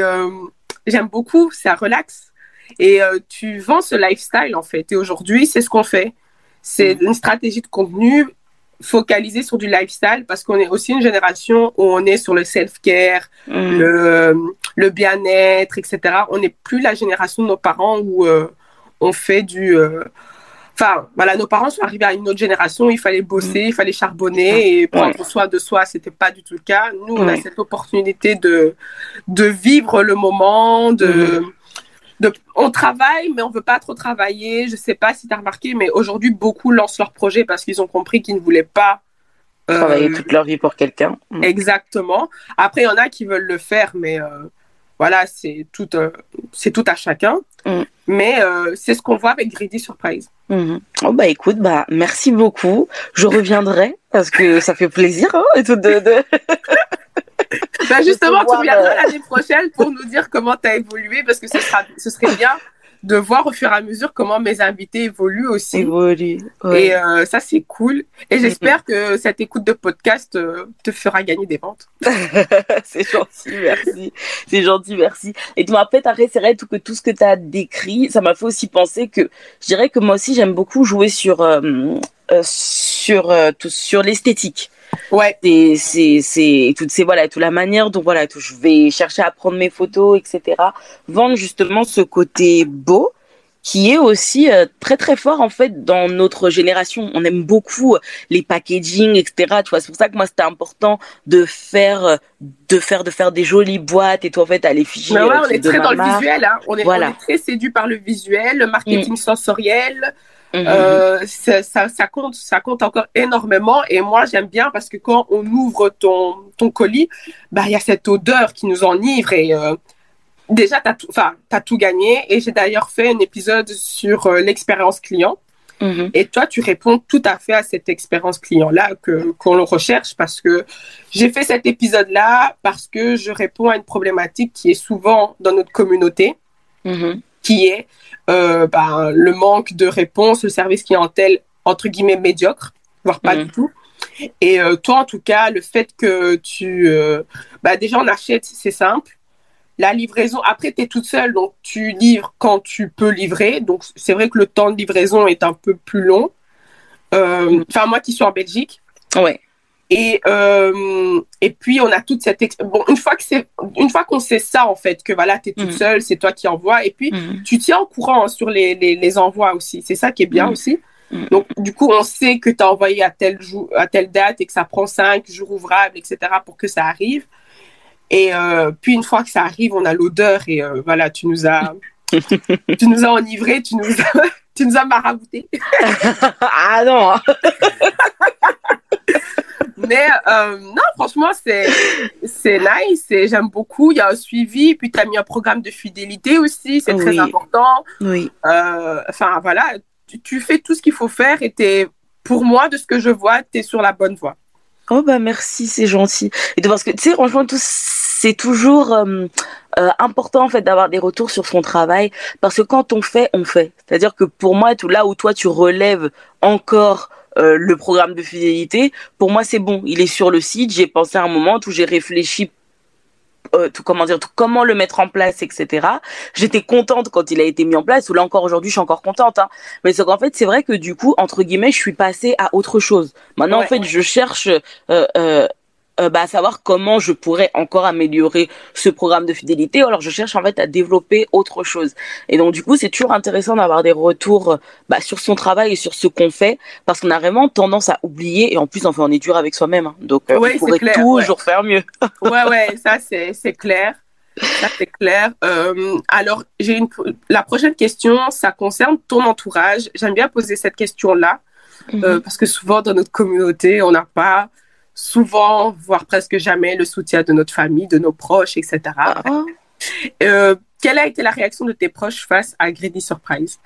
j'aime beaucoup, ça relaxe. Et euh, tu vends ce lifestyle, en fait. Et aujourd'hui, c'est ce qu'on fait. C'est mm. une stratégie de contenu focalisée sur du lifestyle parce qu'on est aussi une génération où on est sur le self-care, mm. le, le bien-être, etc. On n'est plus la génération de nos parents où euh, on fait du... Euh, enfin, voilà, nos parents sont arrivés à une autre génération, il fallait bosser, mm. il fallait charbonner et prendre soin de soi, c'était pas du tout le cas. Nous, on a cette opportunité de, de vivre le moment, de on travaille, mais on veut pas trop travailler. Je sais pas si tu as remarqué, mais aujourd'hui, beaucoup lancent leur projet parce qu'ils ont compris qu'ils ne voulaient pas euh, travailler toute leur vie pour quelqu'un. Mm. Exactement. Après, il y en a qui veulent le faire, mais euh, voilà, c'est tout, euh, c'est tout à chacun. Mm. Mais c'est ce qu'on voit avec Greedy Surprise. Mm-hmm. Oh bah écoute, bah merci beaucoup. Je reviendrai parce que ça fait plaisir hein, et tout de... Bah, justement, tu reviendras euh, l'année prochaine pour nous dire comment tu as évolué parce que ce, sera, ce serait bien de voir au fur et à mesure comment mes invités évoluent aussi. Évoluent. Et euh, ça, c'est cool. Et j'espère que cette écoute de podcast euh, te fera gagner des ventes. c'est gentil, merci. C'est gentil, merci. Et tu m'as peut-être c'est vrai tout que tout ce que tu as décrit, ça m'a fait aussi penser que je dirais que moi aussi, j'aime beaucoup jouer sur, sur, sur l'esthétique. Ouais. C'est, c'est, toutes ces, voilà, toute la manière dont, voilà, tout, je vais chercher à prendre mes photos, etc. Vendre justement ce côté beau qui est aussi euh, très très fort en fait dans notre génération. On aime beaucoup euh, les packaging, etc. Tu vois, c'est pour ça que moi c'était important de faire, euh, de faire, de faire des jolies boîtes et tout en fait à l'effigie. ouais, on est très dans le visuel, hein. on, est, on est très séduit par le visuel, le marketing mm. sensoriel. Euh, ça, ça, compte, ça compte encore énormément. Et moi, j'aime bien parce que quand on ouvre ton, ton colis, bah, il y a cette odeur qui nous enivre. Et euh, déjà, tu as, tout, as tout gagné. Et j'ai d'ailleurs fait un épisode sur euh, l'expérience client. Mhm. Et toi, tu réponds tout à fait à cette expérience client-là que qu'on le recherche parce que j'ai fait cet épisode-là parce que je réponds à une problématique qui est souvent dans notre communauté. Mhm. Qui est euh, ben, le manque de réponse, le service clientèle entre guillemets médiocre, voire pas Mhm. du tout. Et euh, toi, en tout cas, le fait que tu... euh, bah, déjà, on achète, c'est simple. La livraison, après, tu es toute seule, donc tu livres quand tu peux livrer. Donc, c'est vrai que le temps de livraison est un peu plus long. Euh, Enfin, moi qui suis en Belgique. Ouais. Et, euh, et puis, on a toute cette... Bon, une fois que c'est, une fois qu'on sait ça, en fait, que voilà, tu es toute Mhm. seule, c'est toi qui envoies. Et puis, Mhm. tu tiens au courant hein, sur les, les, les envois aussi. C'est ça qui est bien Mhm. aussi. Donc, du coup, on sait que tu as envoyé à tel jour, à telle date et que ça prend cinq jours ouvrables, etc., pour que ça arrive. Et euh, puis, une fois que ça arrive, on a l'odeur et euh, voilà, tu nous as, tu nous as enivrés, tu nous as, tu nous as maraboutés. ah non. Mais euh, non, franchement, c'est c'est nice et j'aime beaucoup. Il y a un suivi, puis tu as mis un programme de fidélité aussi, c'est très important. Oui. Euh, Enfin, voilà, tu, tu fais tout ce qu'il faut faire et t'es, pour moi, de ce que je vois, tu es sur la bonne voie. Oh bah merci, c'est gentil. Et de- parce que tu sais, franchement, tout, c'est toujours euh, euh, important en fait d'avoir des retours sur son travail parce que quand on fait, on fait. C'est-à-dire que pour moi, tout là où toi tu relèves encore euh, le programme de fidélité, pour moi c'est bon. Il est sur le site. J'ai pensé à un moment où j'ai réfléchi. Euh, tout comment dire tout comment le mettre en place etc j'étais contente quand il a été mis en place ou là encore aujourd'hui je suis encore contente hein. mais c'est qu'en fait c'est vrai que du coup entre guillemets je suis passée à autre chose Maintenant, Ouais. en fait, je cherche euh, euh, euh, bah, à savoir comment je pourrais encore améliorer ce programme de fidélité. Alors, je cherche en fait à développer autre chose. Et donc, du coup, c'est toujours intéressant d'avoir des retours bah, sur son travail et sur ce qu'on fait, parce qu'on a vraiment tendance à oublier. Et en plus, enfin, on est dur avec soi-même. hein. Donc, euh, Ouais, on pourrait clair, toujours faire mieux. Ouais, ouais, ça, c'est c'est clair. Ça, c'est clair. Euh, alors, j'ai une, la prochaine question, ça concerne ton entourage. J'aime bien poser cette question-là, euh, parce que souvent, dans notre communauté, on n'a pas souvent, voire presque jamais, le soutien de notre famille, de nos proches, etc. Ah, Euh, quelle a été la réaction de tes proches face à Greedy Surprise?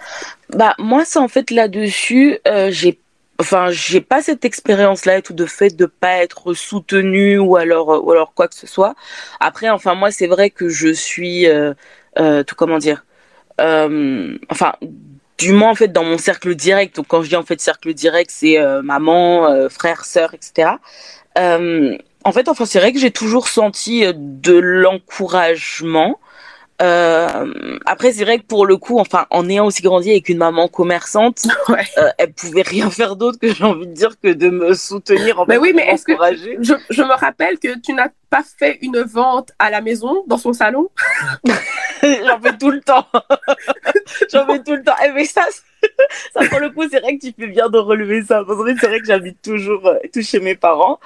Bah moi c'est en fait là-dessus euh, j'ai enfin j'ai pas cette expérience là et tout de fait de pas être soutenue ou alors ou alors quoi que ce soit. Après enfin moi c'est vrai que je suis euh, euh, tout comment dire enfin du moins en fait dans mon cercle direct. Donc quand je dis en fait cercle direct c'est euh, maman euh, frère sœur etc euh, en fait enfin c'est vrai que j'ai toujours senti euh, de l'encouragement euh, après, c'est vrai que pour le coup, enfin, en ayant aussi grandi avec une maman commerçante, Ouais. euh, elle pouvait rien faire d'autre que j'ai envie de dire que de me soutenir en Mais oui, mais est-ce que- je, je me rappelle que tu n'as pas fait une vente à la maison, dans son salon? J'en fais tout le temps. J'en fais tout le temps. Eh, mais ça, c'est- ça pour le coup, c'est vrai que tu fais bien de relever ça. Parce que c'est vrai que j'habite toujours euh, tout chez mes parents.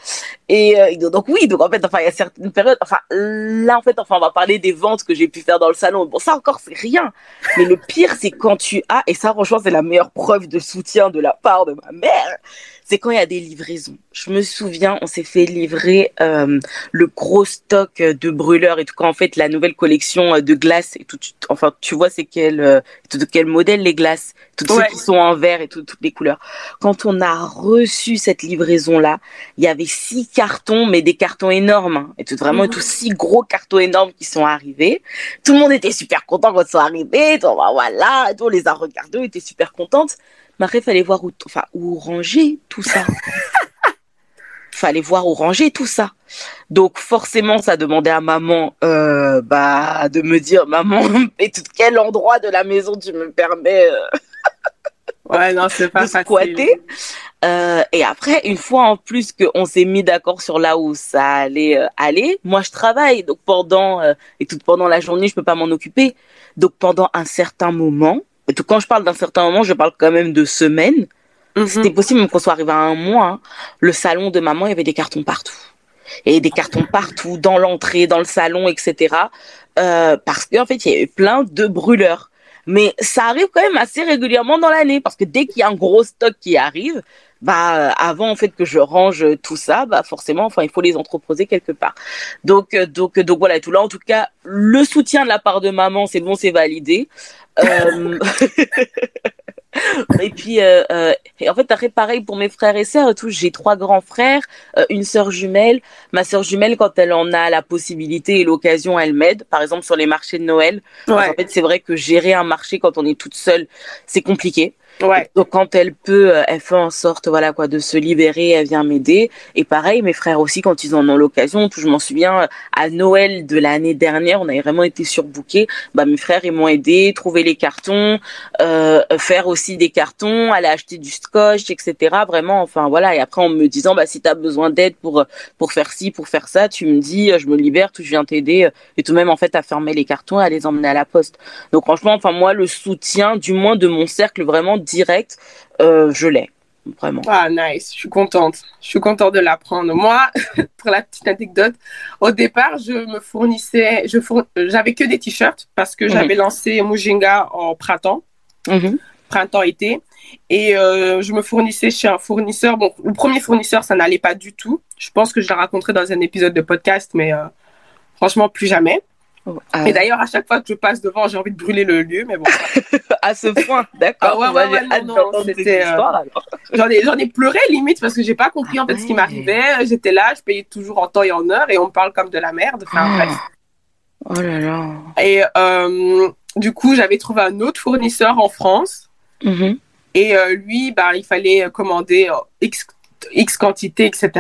Et euh, donc oui, donc en fait, enfin, il y a certaines périodes. Enfin, là, en fait, enfin, on va parler des ventes que j'ai pu faire dans le salon. Bon, ça encore, c'est rien. Mais le pire, c'est quand tu as, et ça, franchement, c'est la meilleure preuve de soutien de la part de ma mère. C'est quand il y a des livraisons. Je me souviens, on s'est fait livrer euh, le gros stock de brûleurs et tout. Quand en fait la nouvelle collection euh, de glaces et tout, tu- enfin tu vois c'est quel, euh, de quel modèle les glaces, toutes Ouais. ceux qui sont en vert et tout- toutes les couleurs. Quand on a reçu cette livraison là, il y avait six cartons, mais des cartons énormes, hein, et tout vraiment Mhm. tous six gros cartons énormes qui sont arrivés. Tout le monde était super content quand ils sont arrivés. tout, bah, voilà, et tout, on les a regardés, on était super contentes. Mais après, il fallait voir où, enfin, où ranger tout ça. fallait voir où ranger tout ça. Donc forcément, ça demandait à maman euh, bah, de me dire, maman, et tout quel endroit de la maison tu me permets euh, Ouais, non, c'est pas de squatter? Euh, et après, une fois en plus qu'on s'est mis d'accord sur là où ça allait euh, aller, moi je travaille, donc pendant euh, et tout pendant la journée, je peux pas m'en occuper. Donc pendant un certain moment, quand je parle d'un certain moment, je parle quand même de semaines. Mhm. C'était possible même qu'on soit arrivé à un mois. hein. Le salon de maman, il y avait des cartons partout. Et des cartons partout, dans l'entrée, dans le salon, etc. Euh, parce qu'en fait, il y avait plein de brûleurs. Mais ça arrive quand même assez régulièrement dans l'année, parce que dès qu'il y a un gros stock qui arrive, bah euh, avant en fait que je range tout ça, bah forcément, enfin il faut les entreposer quelque part. Donc euh, donc euh, donc voilà, tout là en tout cas, le soutien de la part de maman, c'est bon, c'est validé. Euh, et puis, euh, euh, et en fait, après, pareil pour mes frères et sœurs et tout. J'ai trois grands frères, euh, une sœur jumelle. Ma sœur jumelle, quand elle en a la possibilité et l'occasion, elle m'aide. Par exemple, sur les marchés de Noël. Ouais. En fait, c'est vrai que gérer un marché quand on est toute seule, c'est compliqué. Ouais. Donc quand elle peut, euh, elle fait en sorte voilà quoi de se libérer, elle vient m'aider. Et pareil, mes frères aussi quand ils en ont l'occasion, je m'en souviens à Noël de l'année dernière, on avait vraiment été surbookés. Bah mes frères ils m'ont aidé, trouver les cartons, euh, faire aussi des cartons, aller acheter du scotch, etc. Vraiment, enfin voilà. Et après en me disant bah si t'as besoin d'aide pour pour faire ci, pour faire ça, tu me dis, je me libère, tout je viens t'aider et tout même en fait à fermer les cartons, à les emmener à la poste. Donc franchement, enfin moi le soutien, du moins de mon cercle vraiment direct, euh, je l'ai. Vraiment. Ah, nice. Je suis contente. Je suis contente de l'apprendre. Moi, pour la petite anecdote, au départ, je me fournissais, je fourn... j'avais que des t-shirts parce que j'avais Mhm. lancé Mujinga en printemps, Mhm. printemps-été. Et euh, je me fournissais chez un fournisseur. Bon, le premier fournisseur, ça n'allait pas du tout. Je pense que je l'ai raconté dans un épisode de podcast, mais euh, franchement, plus jamais. Ah, Et d'ailleurs, à chaque fois que je passe devant, j'ai envie de brûler le lieu, mais bon. à ce point, d'accord. Ah ouais, ouais, ouais, non, non, c'était, euh. J'en ai, j'en ai pleuré limite parce que j'ai pas compris en fait Ah ce qui ouais. m'arrivait. J'étais là, je payais toujours en temps et en heure et on me parle comme de la merde. Enfin, bref. Oh là là. Et euh, du coup, j'avais trouvé un autre fournisseur en France Mhm. et euh, lui, bah, il fallait commander X, X quantité, etc.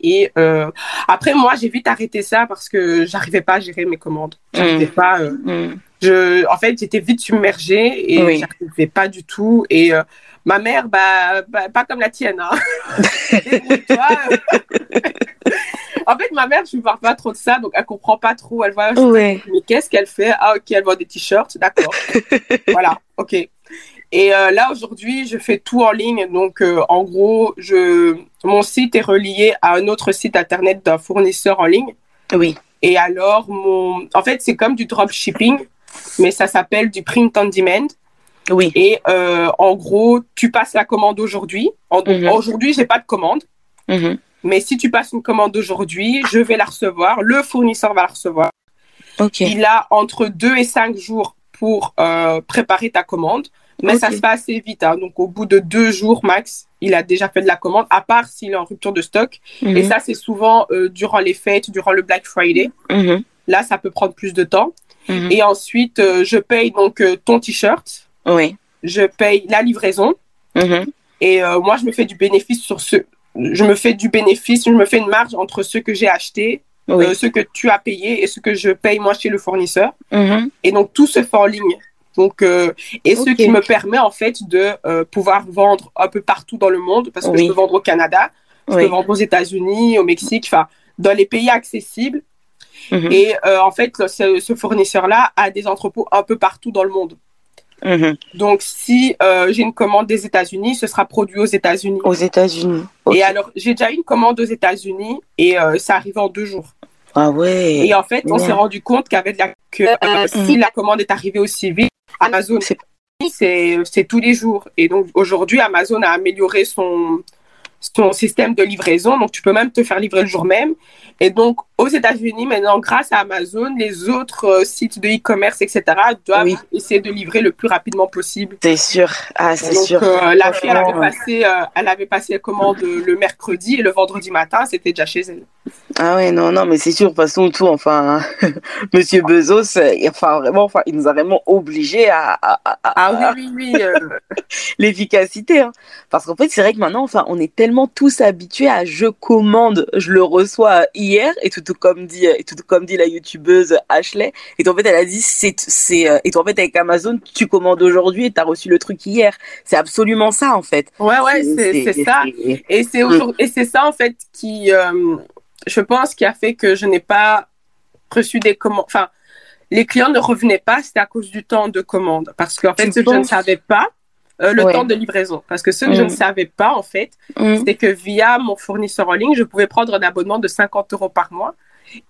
Et euh, après, moi, j'ai vite arrêté ça parce que j'arrivais pas à gérer mes commandes. J'arrivais Mm. pas. euh, Mhm. je, en fait, j'étais vite submergée et Oui. j'arrivais pas du tout. Et euh, ma mère, bah, bah, pas comme la tienne. Hein. En fait, ma mère, je ne parle pas trop de ça, donc elle comprend pas trop. Elle voit, Ouais. mais qu'est-ce qu'elle fait? Ah, ok, elle vend des t-shirts, d'accord. voilà, ok. Et euh, là, aujourd'hui, je fais tout en ligne. Donc, euh, en gros, je, mon site est relié à un autre site internet d'un fournisseur en ligne. Oui. Et alors, mon... en fait, c'est comme du dropshipping, mais ça s'appelle du print on demand. Oui. Et euh, en gros, tu passes la commande aujourd'hui. En... Mhm. Aujourd'hui, j'ai pas de commande. Mhm. Mais si tu passes une commande aujourd'hui, je vais la recevoir. Le fournisseur va la recevoir. Ok. Il a entre 2 et 5 jours pour préparer ta commande. Mais ça se fait assez vite. hein. Donc, au bout de deux jours max, il a déjà fait de la commande, à part s'il est en rupture de stock. Et Mhm. ça, c'est souvent euh, durant les fêtes, durant le Black Friday. Mhm. Là, ça peut prendre plus de temps. Mhm. Et ensuite, euh, je paye donc euh, ton t-shirt, Oui. je paye la livraison. Et euh, moi, je me fais du bénéfice sur ce. Je me fais du bénéfice, je me fais une marge entre ceux que j'ai acheté, Oui. euh, ceux que tu as payé et ceux que je paye moi chez le fournisseur. Et donc, tout se fait en ligne. Donc, euh, et ce qui me permet en fait de euh, pouvoir vendre un peu partout dans le monde, parce que Oui. je peux vendre au Canada, je Oui. peux vendre aux États-Unis, au Mexique, enfin, dans les pays accessibles. Mhm. Et euh, en fait, ce, ce fournisseur-là a des entrepôts un peu partout dans le monde. Mhm. Donc, si euh, j'ai une commande des États-Unis, ce sera produit aux États-Unis. Aux États-Unis. Et alors, j'ai déjà eu une commande aux États-Unis et euh, ça arrivait en deux jours. Ah ouais. Et en fait, on s'est rendu compte qu'avec la, que euh, si la commande est arrivée aussi vite, Amazon, C'est- c'est c'est tous les jours. Et donc, aujourd'hui, Amazon a amélioré son, son système de livraison. Donc, tu peux même te faire livrer le jour même. Et donc, aux États-Unis, maintenant, grâce à Amazon, les autres euh, sites de e-commerce, etc., doivent Oui. essayer de livrer le plus rapidement possible. C'est sûr. Ah, c'est sûr. euh, la fille, elle avait, passé, euh, elle avait passé la commande le mercredi et le vendredi matin, c'était déjà chez elle. Ah ouais, non, non, mais c'est sûr, de toute façon, tout, enfin, Monsieur Bezos, enfin, vraiment, enfin, il nous a vraiment obligés à, à- Ah oui, oui, oui. l'efficacité, hein. Parce qu'en fait, c'est vrai que maintenant, enfin, on est tellement tous habitués à je commande, je le reçois hier, et tout, tout comme dit, et tout comme dit la youtubeuse Ashley, et en fait, elle a dit, c'est, c'est, euh, et en fait, avec Amazon, tu commandes aujourd'hui et t'as reçu le truc hier. C'est absolument ça, en fait. ouais, ouais, c'est ça. Et c'est aujourd'hui- et c'est ça, en fait, qui, euh, je pense, qui a fait que je n'ai pas reçu des commandes. Enfin, les clients ne revenaient pas, c'était à cause du temps de commande. Parce qu'en fait, je ne savais pas, euh, le Ouais. temps de livraison. Parce que ce que je Mm. ne savais pas, en fait, Hum, c'est que via mon fournisseur en ligne, je pouvais prendre un abonnement de 50 euros par mois.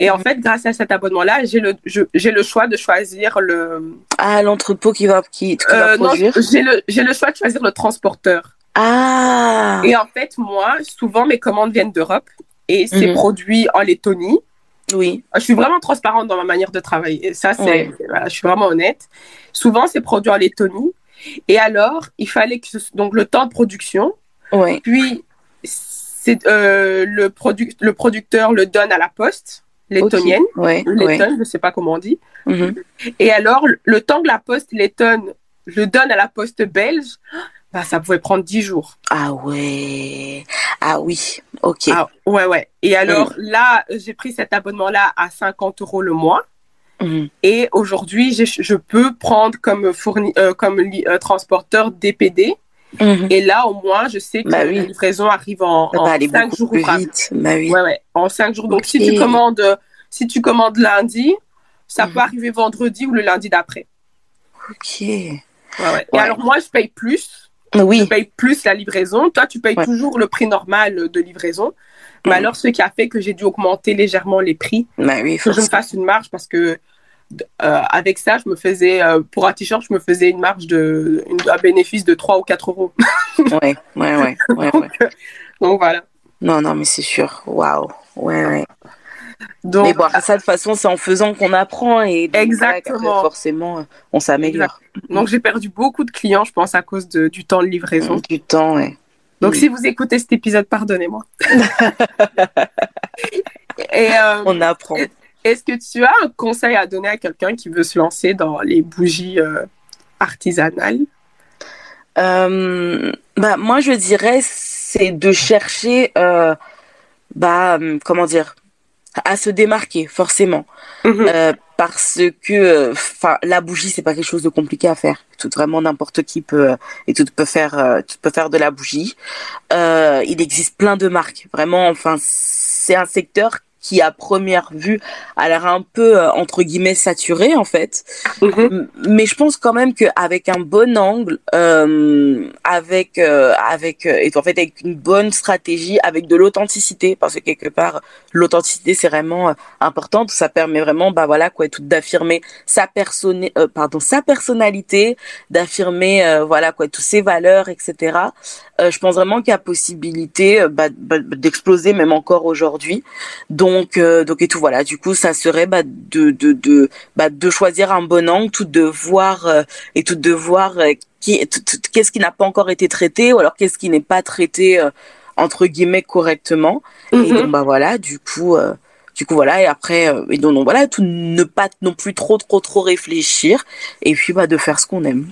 Et en Mhm. fait, grâce à cet abonnement-là, j'ai le, j'ai le choix de choisir le. Ah, l'entrepôt qui va, qui, qui va Euh, produire. j'ai le, j'ai le choix de choisir le transporteur. Ah! Et en fait, moi, souvent, mes commandes viennent d'Europe et c'est Mhm. produit en Lettonie. Oui. Je suis vraiment transparente dans ma manière de travailler. Et ça, c'est, voilà, je suis vraiment honnête. Souvent, c'est produit en Lettonie. Et alors, il fallait que donc le temps de production. Ouais. Puis c'est euh, le, produ le producteur le donne à la poste lettonienne, okay. ouais, letton, ouais. je sais pas comment on dit. Mhm. Et alors, le temps que la poste lettonne le donne à la poste belge, bah, ça pouvait prendre 10 jours. Ah ouais. Ah oui. Ok. Ah, ouais, ouais. Et alors là, j'ai pris cet abonnement-là à 50 euros le mois. Mhm. Et aujourd'hui, je, je peux prendre comme, fourni, euh, comme euh, transporteur DPD. Mhm. Et là, au moins, je sais que Bah oui. la livraison arrive en, Ça en va aller 5 beaucoup jours ouvrables. vite. Bah oui. Ouais, ouais, en 5 jours. Donc, si tu commandes, si tu commandes lundi, ça Mhm. peut arriver vendredi ou le lundi d'après. Ok. Ouais. Et alors, moi, je paye plus. Je Oui. paye plus la livraison. Toi, tu payes toujours le prix normal de livraison. Mais alors, ce qui a fait que j'ai dû augmenter légèrement les prix, Bah oui. que je me fasse une marge parce que euh, avec ça, je me faisais, euh, pour un t-shirt, je me faisais une marge de, une- un bénéfice de 3 ou 4 euros. Ouais. Ouais. Ouais. Ouais. ouais. Donc, voilà. Non, non, mais c'est sûr. Waouh. Ouais, ouais. Donc, mais bon, après ça, de toute façon, c'est en faisant qu'on apprend et donc, Exactement. forcément, euh, on s'améliore. donc j'ai perdu beaucoup de clients, je pense, à cause de- du temps de livraison. Du temps, ouais. Donc, si vous écoutez cet épisode, pardonnez-moi. Et euh, On apprend. est-ce que tu as un conseil à donner à quelqu'un qui veut se lancer dans les bougies euh, artisanales? Euh, bah, moi, je dirais, c'est de chercher, bah, comment dire, à se démarquer, forcément. Mhm. Euh, parce que, enfin, la bougie, c'est pas quelque chose de compliqué à faire. Tout vraiment n'importe qui peut et tout peut faire, euh, tout peut faire de la bougie. Euh, il existe plein de marques. Vraiment, enfin, c'est un secteur qui, à première vue, a l'air un peu euh, entre guillemets saturé en fait. Mhm. M- Mais je pense quand même qu'avec un bon angle, euh, avec euh, avec euh, et en fait avec une bonne stratégie, avec de l'authenticité, parce que quelque part l'authenticité c'est vraiment euh, important. Ça permet vraiment bah voilà quoi, tout d'affirmer sa personne, euh, pardon, sa personnalité, d'affirmer euh, voilà quoi, toutes ses valeurs, etc. Euh, je pense vraiment qu'il y a possibilité bah, bah, d'exploser même encore aujourd'hui. Donc euh, donc et tout voilà. Du coup ça serait bah, de de de bah, de choisir un bon angle, tout de voir euh, et tout de voir euh, qui qu'est-ce qui n'a pas encore été traité ou alors qu'est-ce qui n'est pas traité euh, entre guillemets correctement. Et Mhm. donc bah voilà, du coup euh, du coup voilà et après euh, et donc, donc, voilà tout ne pas non plus trop trop trop réfléchir et puis bah de faire ce qu'on aime.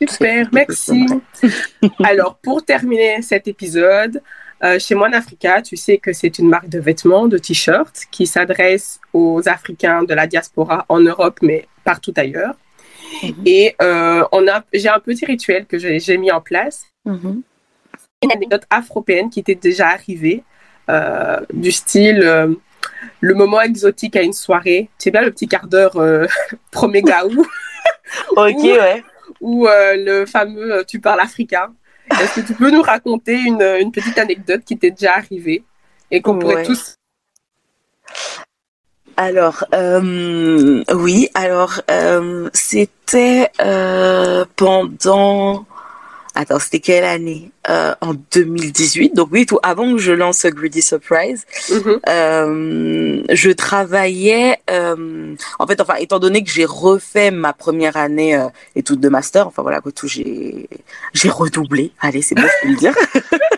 Super, merci. Alors, pour terminer cet épisode, euh, chez Moine Africa, tu sais que c'est une marque de vêtements, de t-shirts, qui s'adresse aux Africains de la diaspora en Europe, mais partout ailleurs. Mhm. Et euh, on a, j'ai un petit rituel que j'ai mis en place. Mhm. Une anecdote afropéenne qui était déjà arrivée, euh, du style euh, le moment exotique à une soirée. Tu sais bien le petit quart d'heure premier gaou Ok ouais. ou le fameux tu parles africain. Est-ce que tu peux nous raconter une, une petite anecdote qui t'est déjà arrivée et qu'on pourrait tous. Alors, euh, oui, alors, euh, c'était euh, pendant... Attends, c'était quelle année? Euh, En 2018, donc oui, tout avant que je lance Greedy Surprise, Mhm. euh, je travaillais... euh, en fait, enfin, étant donné que j'ai refait ma première année études de master, enfin voilà, quoi, tout, j'ai j'ai redoublé. Allez, c'est bon, je peux le dire.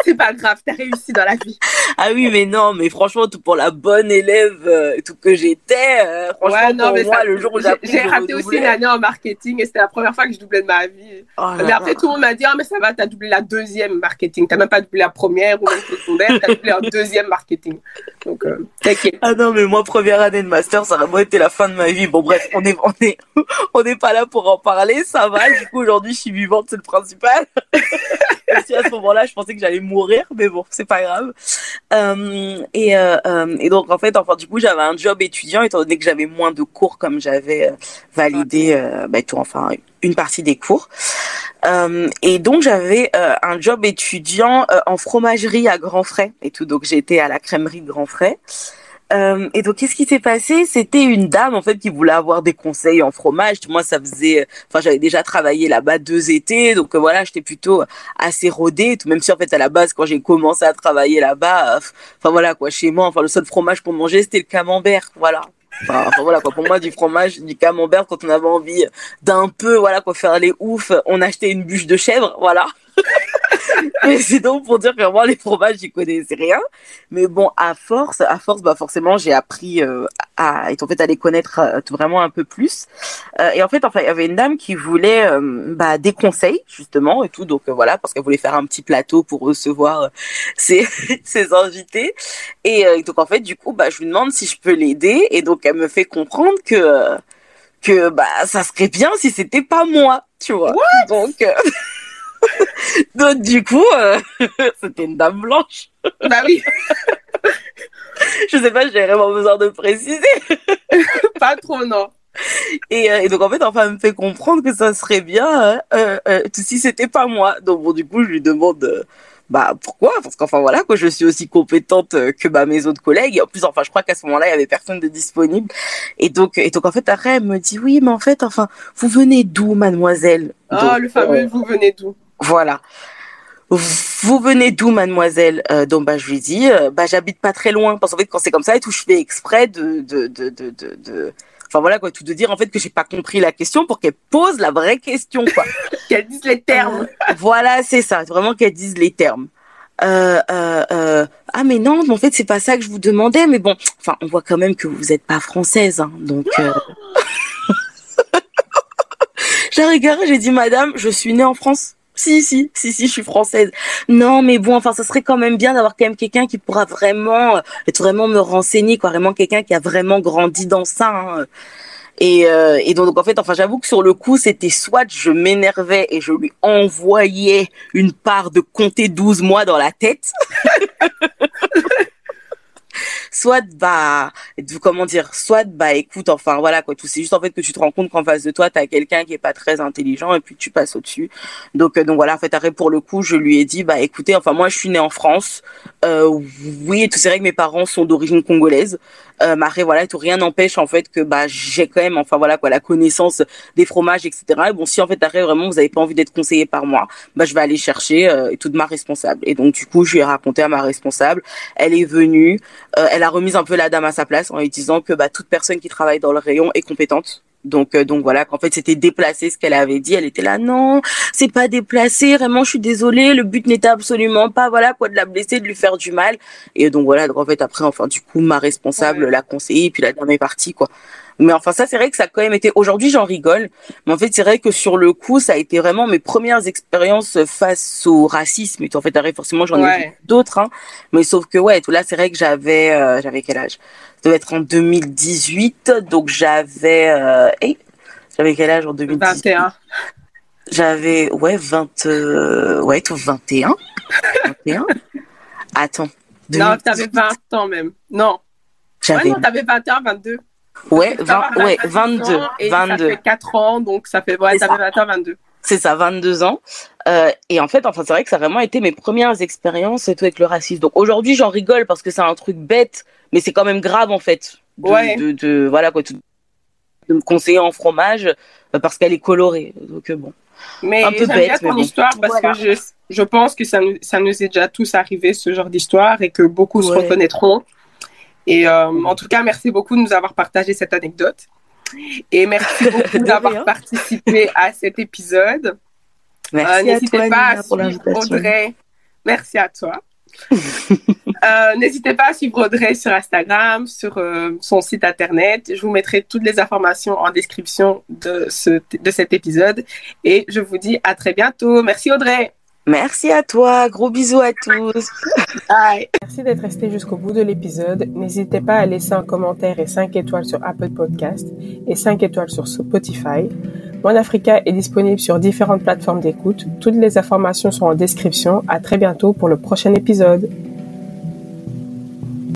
C'est pas grave, t'as réussi dans la vie. Ah oui, mais non, mais franchement, tout pour la bonne élève, euh, tout que j'étais, euh, franchement, Ouais, non, pour mais moi, ça- le jour où j'ai- j'ai raté aussi une année en marketing et c'était la première fois que je doublais de ma vie. Oh Mais après, tout le monde m'a dit, ah, mais ça va, t'as doublé la deuxième marketing. T'as même pas doublé la première ou même secondaire, t'as doublé en deuxième marketing. Donc, euh, t'inquiète. Ah non, mais moi, première année de master, ça aurait vraiment été la fin de ma vie. Bon, bref, on est, on est, on n'est pas là pour en parler, ça va. Du coup, aujourd'hui, je suis vivante, c'est le principal. À ce moment-là, je pensais que j'allais mourir, mais bon, c'est pas grave. Euh, et, euh, euh, et donc, en fait, enfin, du coup, j'avais un job étudiant, étant donné que j'avais moins de cours, comme j'avais validé, euh, bah, tout, enfin, une partie des cours. Et donc, j'avais un job étudiant en fromagerie à Grand Frais et tout. Donc, j'étais à la crèmerie de Grand Frais. Euh, et donc, qu'est-ce qui s'est passé? C'était une dame en fait qui voulait avoir des conseils en fromage. Moi, ça faisait, enfin, j'avais déjà travaillé là-bas deux étés, donc euh, voilà, j'étais plutôt assez rodée. Tout même si en fait à la base, quand j'ai commencé à travailler là-bas, euh, enfin voilà quoi, chez moi, enfin le seul fromage pour manger, c'était le camembert, voilà. Enfin, voilà quoi. Pour moi, du fromage, du camembert, quand on avait envie d'un peu, voilà quoi, faire les oufs, on achetait une bûche de chèvre, voilà. Mais c'est donc pour dire que moi, les fromages, j'y connaissais rien. Mais bon, à force, à force, bah forcément, j'ai appris euh, à, et en fait, à les connaître euh, vraiment un peu plus. Euh, et en fait, enfin, il y avait une dame qui voulait bah, des conseils justement et tout. Donc voilà, parce qu'elle voulait faire un petit plateau pour recevoir ses, ses invités. Et donc en fait, du coup, bah, je lui demande si je peux l'aider. Et donc, elle me fait comprendre que que bah ça serait bien si c'était pas moi, tu vois. donc Donc du coup, euh, c'était une dame blanche. Bah oui. je sais pas, j'ai vraiment besoin de préciser. pas trop, non. Et, euh, et, donc en fait, enfin, elle me fait comprendre que ça serait bien euh, euh, si c'était pas moi. Donc bon, du coup, je lui demande bah pourquoi? Parce qu'enfin voilà, que je suis aussi compétente que bah, mes autres collègues. Et en plus, enfin, je crois qu'à ce moment-là, il y avait personne de disponible. Et donc, et donc en fait, après, elle me dit oui, mais en fait, enfin, vous venez d'où, mademoiselle? Ah, le fameux vous venez d'où? Voilà. Vous venez d'où, mademoiselle euh, Donc, bah, je lui dis, euh, bah, j'habite pas très loin. Parce qu'en fait, quand c'est comme ça, et tout, je fais exprès de, de, de, de, de, enfin voilà quoi, tout de dire en fait que j'ai pas compris la question pour qu'elle pose la vraie question, quoi. qu'elle dise les termes. Euh, voilà, c'est ça, vraiment qu'elle dise les termes. Euh, euh, ah mais non, en fait c'est pas ça que je vous demandais, mais bon, enfin on voit quand même que vous êtes pas française, hein, donc. j'ai regardé, j'ai dit madame, je suis née en France. Si, si, si, si, je suis française. Non, mais bon, enfin, ça serait quand même bien d'avoir quand même quelqu'un qui pourra vraiment, euh, être vraiment me renseigner, quoi. Vraiment quelqu'un qui a vraiment grandi dans ça. Hein. Et, euh, et donc, en fait, enfin, j'avoue que sur le coup, c'était soit je m'énervais et je lui envoyais une part de compter 12 mois dans la tête. soit bah comment dire soit bah écoute enfin voilà quoi tout. C'est juste en fait que tu te rends compte qu'en face de toi tu as quelqu'un qui est pas très intelligent et puis tu passes au-dessus. Donc euh, donc voilà en fait après pour le coup je lui ai dit bah écoutez enfin moi je suis née en France. Euh, oui tout c'est vrai que mes parents sont d'origine congolaise. Euh, mais après voilà tout rien n'empêche en fait que bah j'ai quand même enfin voilà quoi la connaissance des fromages etc et bon si en fait après vraiment vous avez pas envie d'être conseillé par moi bah je vais aller chercher euh, tout de ma responsable. Et donc du coup je lui ai raconté à ma responsable. Elle est venue euh, elle a remis un peu la dame à sa place en lui disant que bah toute personne qui travaille dans le rayon est compétente donc, euh, donc voilà, qu'en fait c'était déplacé ce qu'elle avait dit. Elle était là, non, c'est pas déplacé. Vraiment, je suis désolée. Le but n'était absolument pas, voilà, quoi, de la blesser, de lui faire du mal. Et donc voilà, donc en fait après, enfin du coup, ma responsable l'a conseillé, puis la dame est partie, quoi. Mais enfin, ça, c'est vrai que ça a quand même été. Aujourd'hui, j'en rigole. Mais en fait, c'est vrai que sur le coup, ça a été vraiment mes premières expériences face au racisme. Et en fait, forcément, j'en ai vu d'autres. Hein. Mais sauf que, ouais, tout là, c'est vrai que j'avais, euh, j'avais quel âge? Ça doit être en 2018. Donc, j'avais. Euh... j'avais quel âge en 2018 21. J'avais, ouais, 20. Euh... Ouais, tout 21. 21. Attends. 2018. Non, t'avais 20 ans même. Non. J'avais. Ouais, non, t'avais 21, 22. Ouais, 20, ouais 22. Et 22. Ça fait 4 ans, donc ça fait, ouais, ça fait 21, 22. C'est ça, 22 ans. Euh, et en fait, enfin, c'est vrai que ça a vraiment été mes premières expériences et tout avec le racisme. Donc aujourd'hui, j'en rigole parce que c'est un truc bête, mais c'est quand même grave en fait. De, ouais. de, de, voilà quoi, de me conseiller en fromage euh, parce qu'elle est colorée. Donc euh, bon. Mais un peu bête, ton bon. histoire parce voilà. que je, je pense que ça nous, ça nous est déjà tous arrivé ce genre d'histoire et que beaucoup ouais. se reconnaîtront. Et euh, en tout cas, merci beaucoup de nous avoir partagé cette anecdote. Et merci beaucoup d'avoir participé à cet épisode. Merci euh, N'hésitez pas à suivre Audrey. Merci à toi. euh, N'hésitez pas à suivre Audrey sur Instagram, sur euh, son site internet. Je vous mettrai toutes les informations en description de, ce, de cet épisode. Et je vous dis à très bientôt. Merci Audrey. Merci à toi, gros bisous à tous. Bye. Merci d'être resté jusqu'au bout de l'épisode. N'hésitez pas à laisser un commentaire et 5 étoiles sur Apple Podcast et 5 étoiles sur Spotify. Mon Africa est disponible sur différentes plateformes d'écoute. Toutes les informations sont en description. À très bientôt pour le prochain épisode.